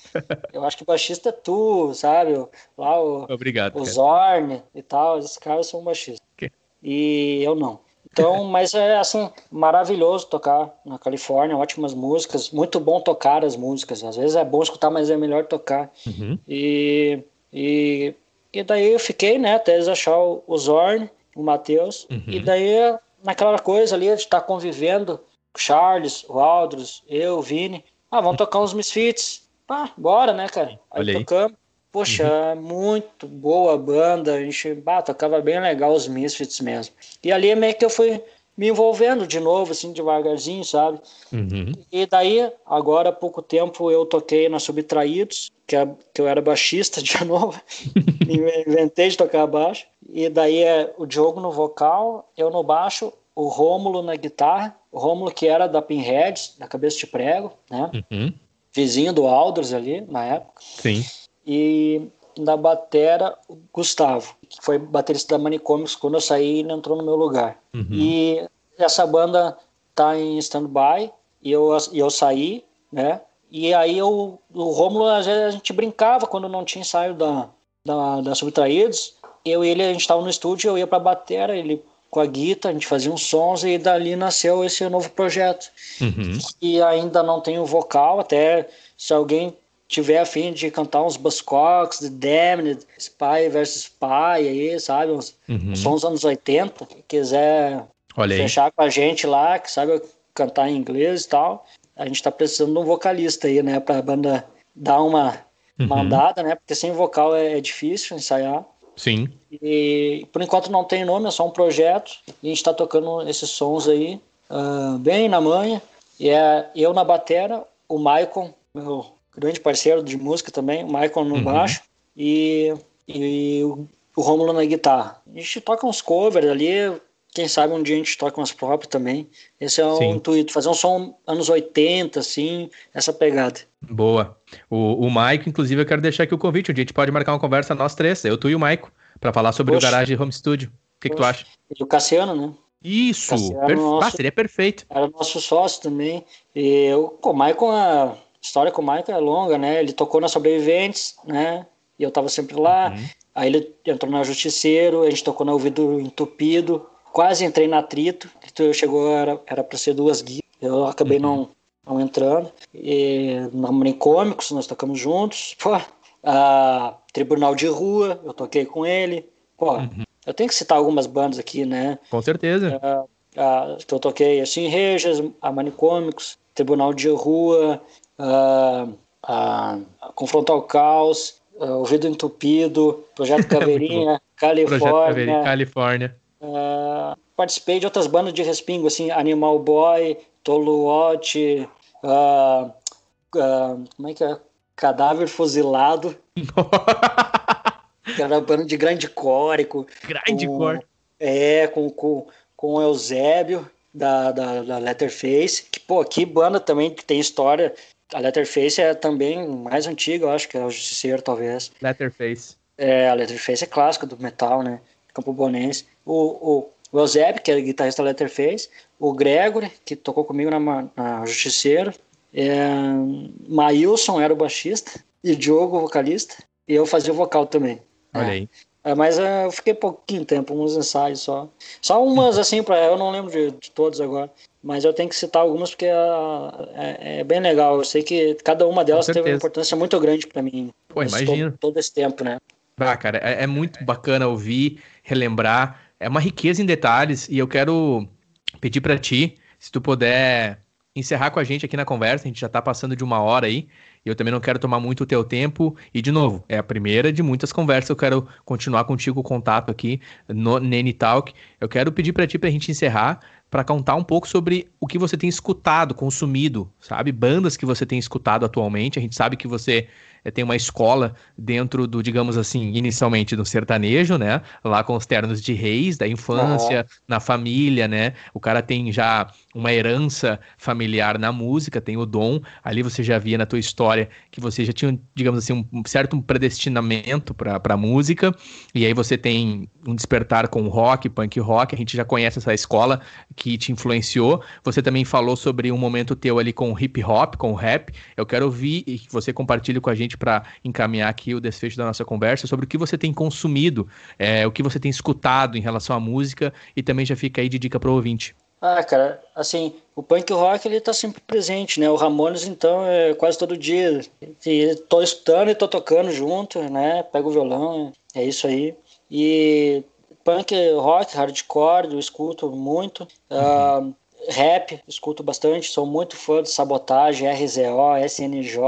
eu acho que baixista é tu, sabe? Lá o, Obrigado, o Zorn e tal, esses caras são baixistas. Okay. E eu não. Então, mas é assim, maravilhoso tocar na Califórnia, ótimas músicas, muito bom tocar as músicas. Às vezes é bom escutar, mas é melhor tocar. Uhum. E, e, e daí eu fiquei, né, até eles achar o, o Zorn, o Matheus, uhum. e daí naquela coisa ali de estar convivendo, Charles, o Aldros, eu, o Vini, ah, vamos tocar uns Misfits. Ah, bora, né, cara? Aí Olhei. tocamos. Poxa, uhum. muito boa banda, a gente bah, tocava bem legal os Misfits mesmo. E ali é meio que eu fui me envolvendo de novo, assim, devagarzinho, sabe? Uhum. E daí, agora há pouco tempo, eu toquei na Subtraídos, que, é, que eu era baixista de novo, inventei de tocar baixo. E daí é o Diogo no vocal, eu no baixo, o Rômulo na guitarra, o Rômulo que era da Pinheads, da Cabeça de Prego, né? Uhum vizinho do Alders ali, na época. Sim. E na batera, o Gustavo, que foi baterista da Manicômios. Quando eu saí, ele entrou no meu lugar. Uhum. E essa banda tá em stand-by, e eu, eu saí, né? E aí eu, o Rômulo, às vezes a gente brincava quando não tinha ensaio da, da, da Subtraídos. Eu e ele, a gente estava no estúdio, eu ia pra batera, ele com a Guita, a gente fazia uns sons e dali nasceu esse novo projeto. Uhum. E ainda não tem o vocal, até se alguém tiver afim de cantar uns Buzzcocks, The Damned, Spy vs Spy aí, sabe? Uns, uhum. uns sons anos 80, quiser fechar com a gente lá, que sabe cantar em inglês e tal, a gente tá precisando de um vocalista aí, né, pra banda dar uma uhum. mandada, né? Porque sem vocal é, é difícil ensaiar. Sim. E por enquanto não tem nome, é só um projeto. E a gente está tocando esses sons aí, uh, bem na manha. E é eu na batera, o Maicon, meu grande parceiro de música também, o Maicon no uhum. baixo, e, e o, o Rômulo na guitarra. A gente toca uns covers ali, quem sabe um dia a gente toca umas próprias também. Esse é o intuito, fazer um som anos 80, assim, essa pegada. Boa. O, o Maico, inclusive, eu quero deixar aqui o convite. Um dia a gente pode marcar uma conversa nós três, eu, tu e o Maico, para falar sobre Poxa. o Garage Home Studio. O que, que tu acha? E o Cassiano, né? Isso, Perfe... nosso, ah, seria perfeito. Era nosso sócio também. E eu, com o Michael, a história com o Michael é longa, né? Ele tocou na Sobreviventes, né? E eu tava sempre lá. Uhum. Aí ele entrou na Justiceiro, a gente tocou no Ouvido Entupido. Quase entrei na Atrito. Então chegou, era, pra ser duas guias. Eu acabei uhum. não, não entrando. E na Cômicos, nós tocamos juntos. Pô, a Tribunal de Rua, eu toquei com ele. Pô, uhum. Eu tenho que citar algumas bandas aqui, né? Com certeza. Uh, uh, que eu toquei, assim, Rejas, a Manicômicos, Tribunal de Rua, uh, Confronto ao Caos, uh, Ouvido Entupido, Projeto Caveirinha, Califórnia. Projeto Caveirinha, Califórnia. Participei de outras bandas de respingo, assim, Animal Boy, Toluote, como é que é? Cadáver Fuzilado. que era banda de grande córico. Grande core. É, com, com, com o Eusébio, da, da, da Letterface. Que, pô, que banda também que tem história. A Letterface é também mais antiga, eu acho, que é o Justiceiro, talvez. Letterface. É, a Letterface é clássica do metal, né? Campo Bonense. O, o, o Eusébio, que é guitarrista Letterface. O Gregory, que tocou comigo na, na Justiceiro. É, Maílson era o baixista. E Diogo, o vocalista. E eu fazia o vocal também. Olha é. aí. É, mas é, eu fiquei pouquinho tempo, uns ensaios só. Só umas, assim, pra, eu não lembro de, de todos agora. Mas eu tenho que citar algumas porque é, é bem legal. Eu sei que cada uma delas teve uma importância muito grande para mim. Pô, imagina. Todo, todo, esse tempo, né? Ah, cara, é, é muito bacana ouvir, relembrar. É uma riqueza em detalhes e eu quero pedir para ti, se tu puder encerrar com a gente aqui na conversa, a gente já tá passando de uma hora aí. Eu também não quero tomar muito o teu tempo. E, de novo, é a primeira de muitas conversas. Eu quero continuar contigo o contato aqui no Nene Talk. Eu quero pedir para ti, para a gente encerrar, para contar um pouco sobre o que você tem escutado, consumido, sabe? Bandas que você tem escutado atualmente. A gente sabe que você tem uma escola dentro do, digamos assim, inicialmente do sertanejo, né? Lá com os ternos de reis, da infância, uhum. na família, né? O cara tem já uma herança familiar na música, tem o dom. Ali você já via na tua história que você já tinha, digamos assim, um certo predestinamento para a música. E aí você tem um despertar com rock, punk rock. A gente já conhece essa escola que te influenciou. Você também falou sobre um momento teu ali com hip hop, com rap. Eu quero ouvir e que você compartilhe com a gente para encaminhar aqui o desfecho da nossa conversa sobre o que você tem consumido, é, o que você tem escutado em relação à música e também já fica aí de dica para o ouvinte. Ah, cara, assim, o punk rock ele tá sempre presente, né? O Ramones, então, é quase todo dia. E tô escutando e tô tocando junto, né? Pego o violão, é isso aí. E punk rock, hardcore, eu escuto muito. Uhum. Uh, rap, escuto bastante, sou muito fã de Sabotagem, RZO, SNJ,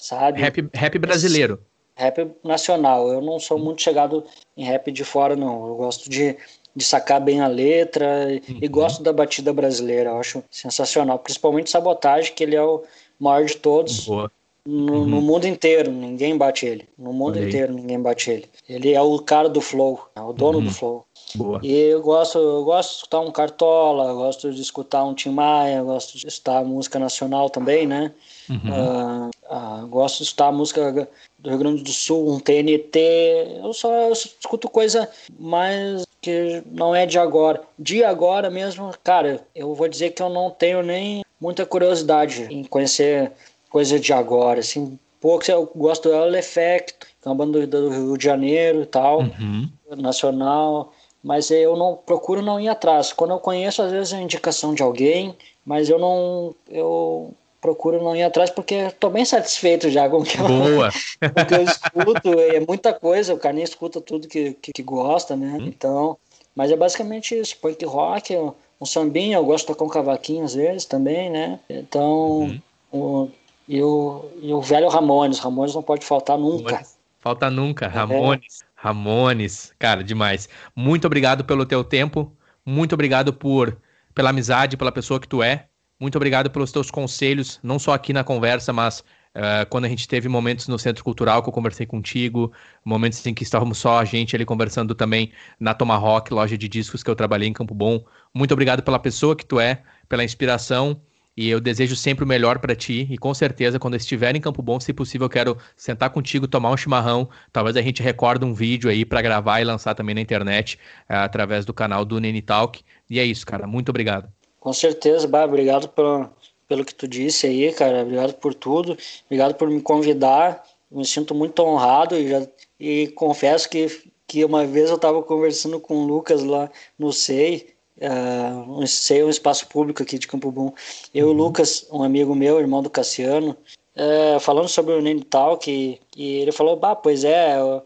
sabe? Rap, rap brasileiro. Rap nacional. Eu não sou muito chegado em rap de fora, não. Eu gosto de, de sacar bem a letra uhum. e gosto da batida brasileira. Eu acho sensacional. Principalmente Sabotagem, que ele é o maior de todos. Boa. No, uhum. no, mundo inteiro, ninguém bate ele. No mundo Olhei. inteiro, ninguém bate ele. Ele é o cara do flow, é o dono uhum. do flow. Boa. E eu gosto, eu gosto de escutar um Cartola, gosto de escutar um Tim Maia, gosto de escutar música nacional também, né? Uhum. Uh, uh, gosto de escutar música do Rio Grande do Sul, um TNT. Eu só eu escuto coisa mais que não é de agora. De agora mesmo, cara, eu vou dizer que eu não tenho nem muita curiosidade em conhecer coisa de agora. Assim, pouco eu gosto do El Effect, que é uma banda do Rio de Janeiro e tal, uhum. nacional mas eu não procuro não ir atrás. Quando eu conheço, às vezes é indicação de alguém, mas eu não eu procuro não ir atrás porque estou bem satisfeito já com o que eu, Boa. que eu escuto. É muita coisa, o cara nem escuta tudo que, que, que gosta, né? Hum. Então, mas é basicamente isso, punk rock, um sambinha, eu gosto de tocar um cavaquinho às vezes também, né? Então, uhum. o, e, o, e o velho Ramones, Ramones não pode faltar nunca. Falta nunca, Ramones. É. Ramones, cara, demais. Muito obrigado pelo teu tempo, muito obrigado por pela amizade, pela pessoa que tu é. Muito obrigado pelos teus conselhos, não só aqui na conversa, mas uh, quando a gente teve momentos no Centro Cultural que eu conversei contigo, momentos em que estávamos só a gente ali conversando também na Tomahawk, loja de discos que eu trabalhei em Campo Bom. Muito obrigado pela pessoa que tu é, pela inspiração E eu desejo sempre o melhor para ti. E com certeza, quando estiver em Campo Bom, se possível, eu quero sentar contigo, tomar um chimarrão. Talvez a gente recorde um vídeo aí para gravar e lançar também na internet, é, através do canal do Nene Talk. E é isso, cara. Muito obrigado. Com certeza, Bah. Obrigado pelo, pelo que tu disse aí, cara. Obrigado por tudo. Obrigado por me convidar. Me sinto muito honrado e, já, e confesso que, que uma vez eu estava conversando com o Lucas lá no SEI uh, um, sei, um espaço público aqui de Campo Bom. Eu e o uhum. Lucas, um amigo meu, irmão do Cassiano, uh, falando sobre o Nene Talk, e, e ele falou, bah, pois é, uh,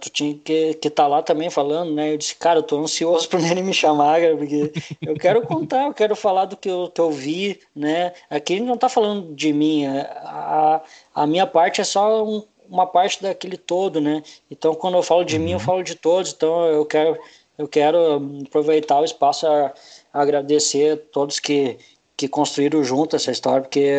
tu tinha que estar tá lá também falando, né? Eu disse, cara, eu tô ansioso pro Nene me chamar, cara, porque eu quero contar, eu quero falar do que eu, que eu vi, né? Aqui ele não tá falando de mim, a, a minha parte é só um, uma parte daquele todo, né? Então, quando eu falo de uhum. mim, eu uhum. falo de todos. Então, eu quero eu quero aproveitar o espaço a, a agradecer a todos que, que construíram junto essa história, porque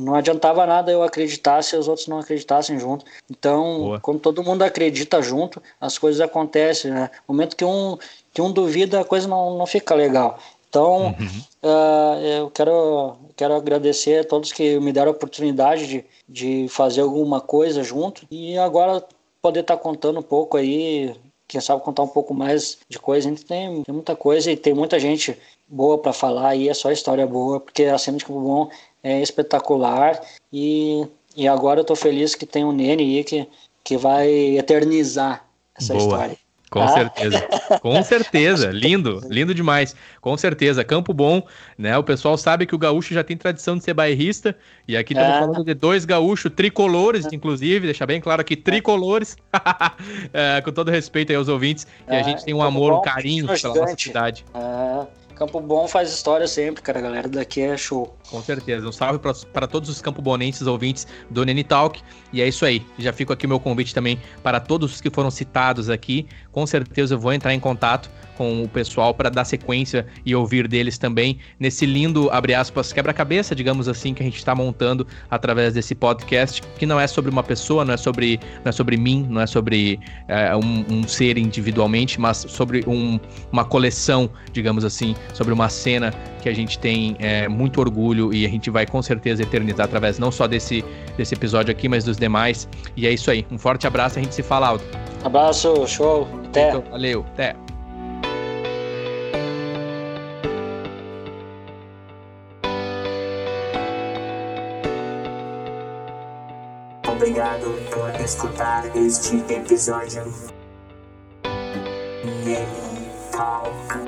não adiantava nada eu acreditar se os outros não acreditassem junto. Então, Boa. quando todo mundo acredita junto, as coisas acontecem, né? No momento que um, que um duvida, a coisa não, não fica legal. Então, uhum. uh, eu quero, quero agradecer a todos que me deram a oportunidade de, de fazer alguma coisa junto e agora poder estar tá contando um pouco aí quem sabe contar um pouco mais de coisa. A gente tem, tem muita coisa e tem muita gente boa para falar e é só história boa, porque a cena de Campo Bom é espetacular e, e agora eu tô feliz que tem um Nene aí que, que vai eternizar essa boa. história. Com ah. certeza, com certeza, lindo, lindo demais, com certeza. Campo Bom, né? O pessoal sabe que o gaúcho já tem tradição de ser bairrista, e aqui estamos é. falando de dois gaúchos tricolores, inclusive, deixar bem claro aqui, tricolores, é, com todo respeito aí aos ouvintes, e a é, gente tem um amor, um carinho pela nossa cidade. Campo Bom faz história sempre, cara. A galera daqui é show. Com certeza. Um salve para todos os campo bonenses ouvintes do Nene Talk. E é isso aí. Já fico aqui meu convite também para todos os que foram citados aqui. Com certeza eu vou entrar em contato com o pessoal para dar sequência e ouvir deles também nesse lindo, abre aspas, quebra-cabeça, digamos assim, que a gente está montando através desse podcast, que não é sobre uma pessoa, não é sobre, não é sobre mim, não é sobre é, um, um, ser individualmente, mas sobre um, uma coleção, digamos assim, sobre uma cena que a gente tem é, muito orgulho e a gente vai com certeza eternizar através não só desse, desse episódio aqui, mas dos demais. E é isso aí. Um forte abraço, a gente se fala, Aldo. Abraço, show. Até. Então, valeu, até. Obrigado por escutar este episódio. Game Talk.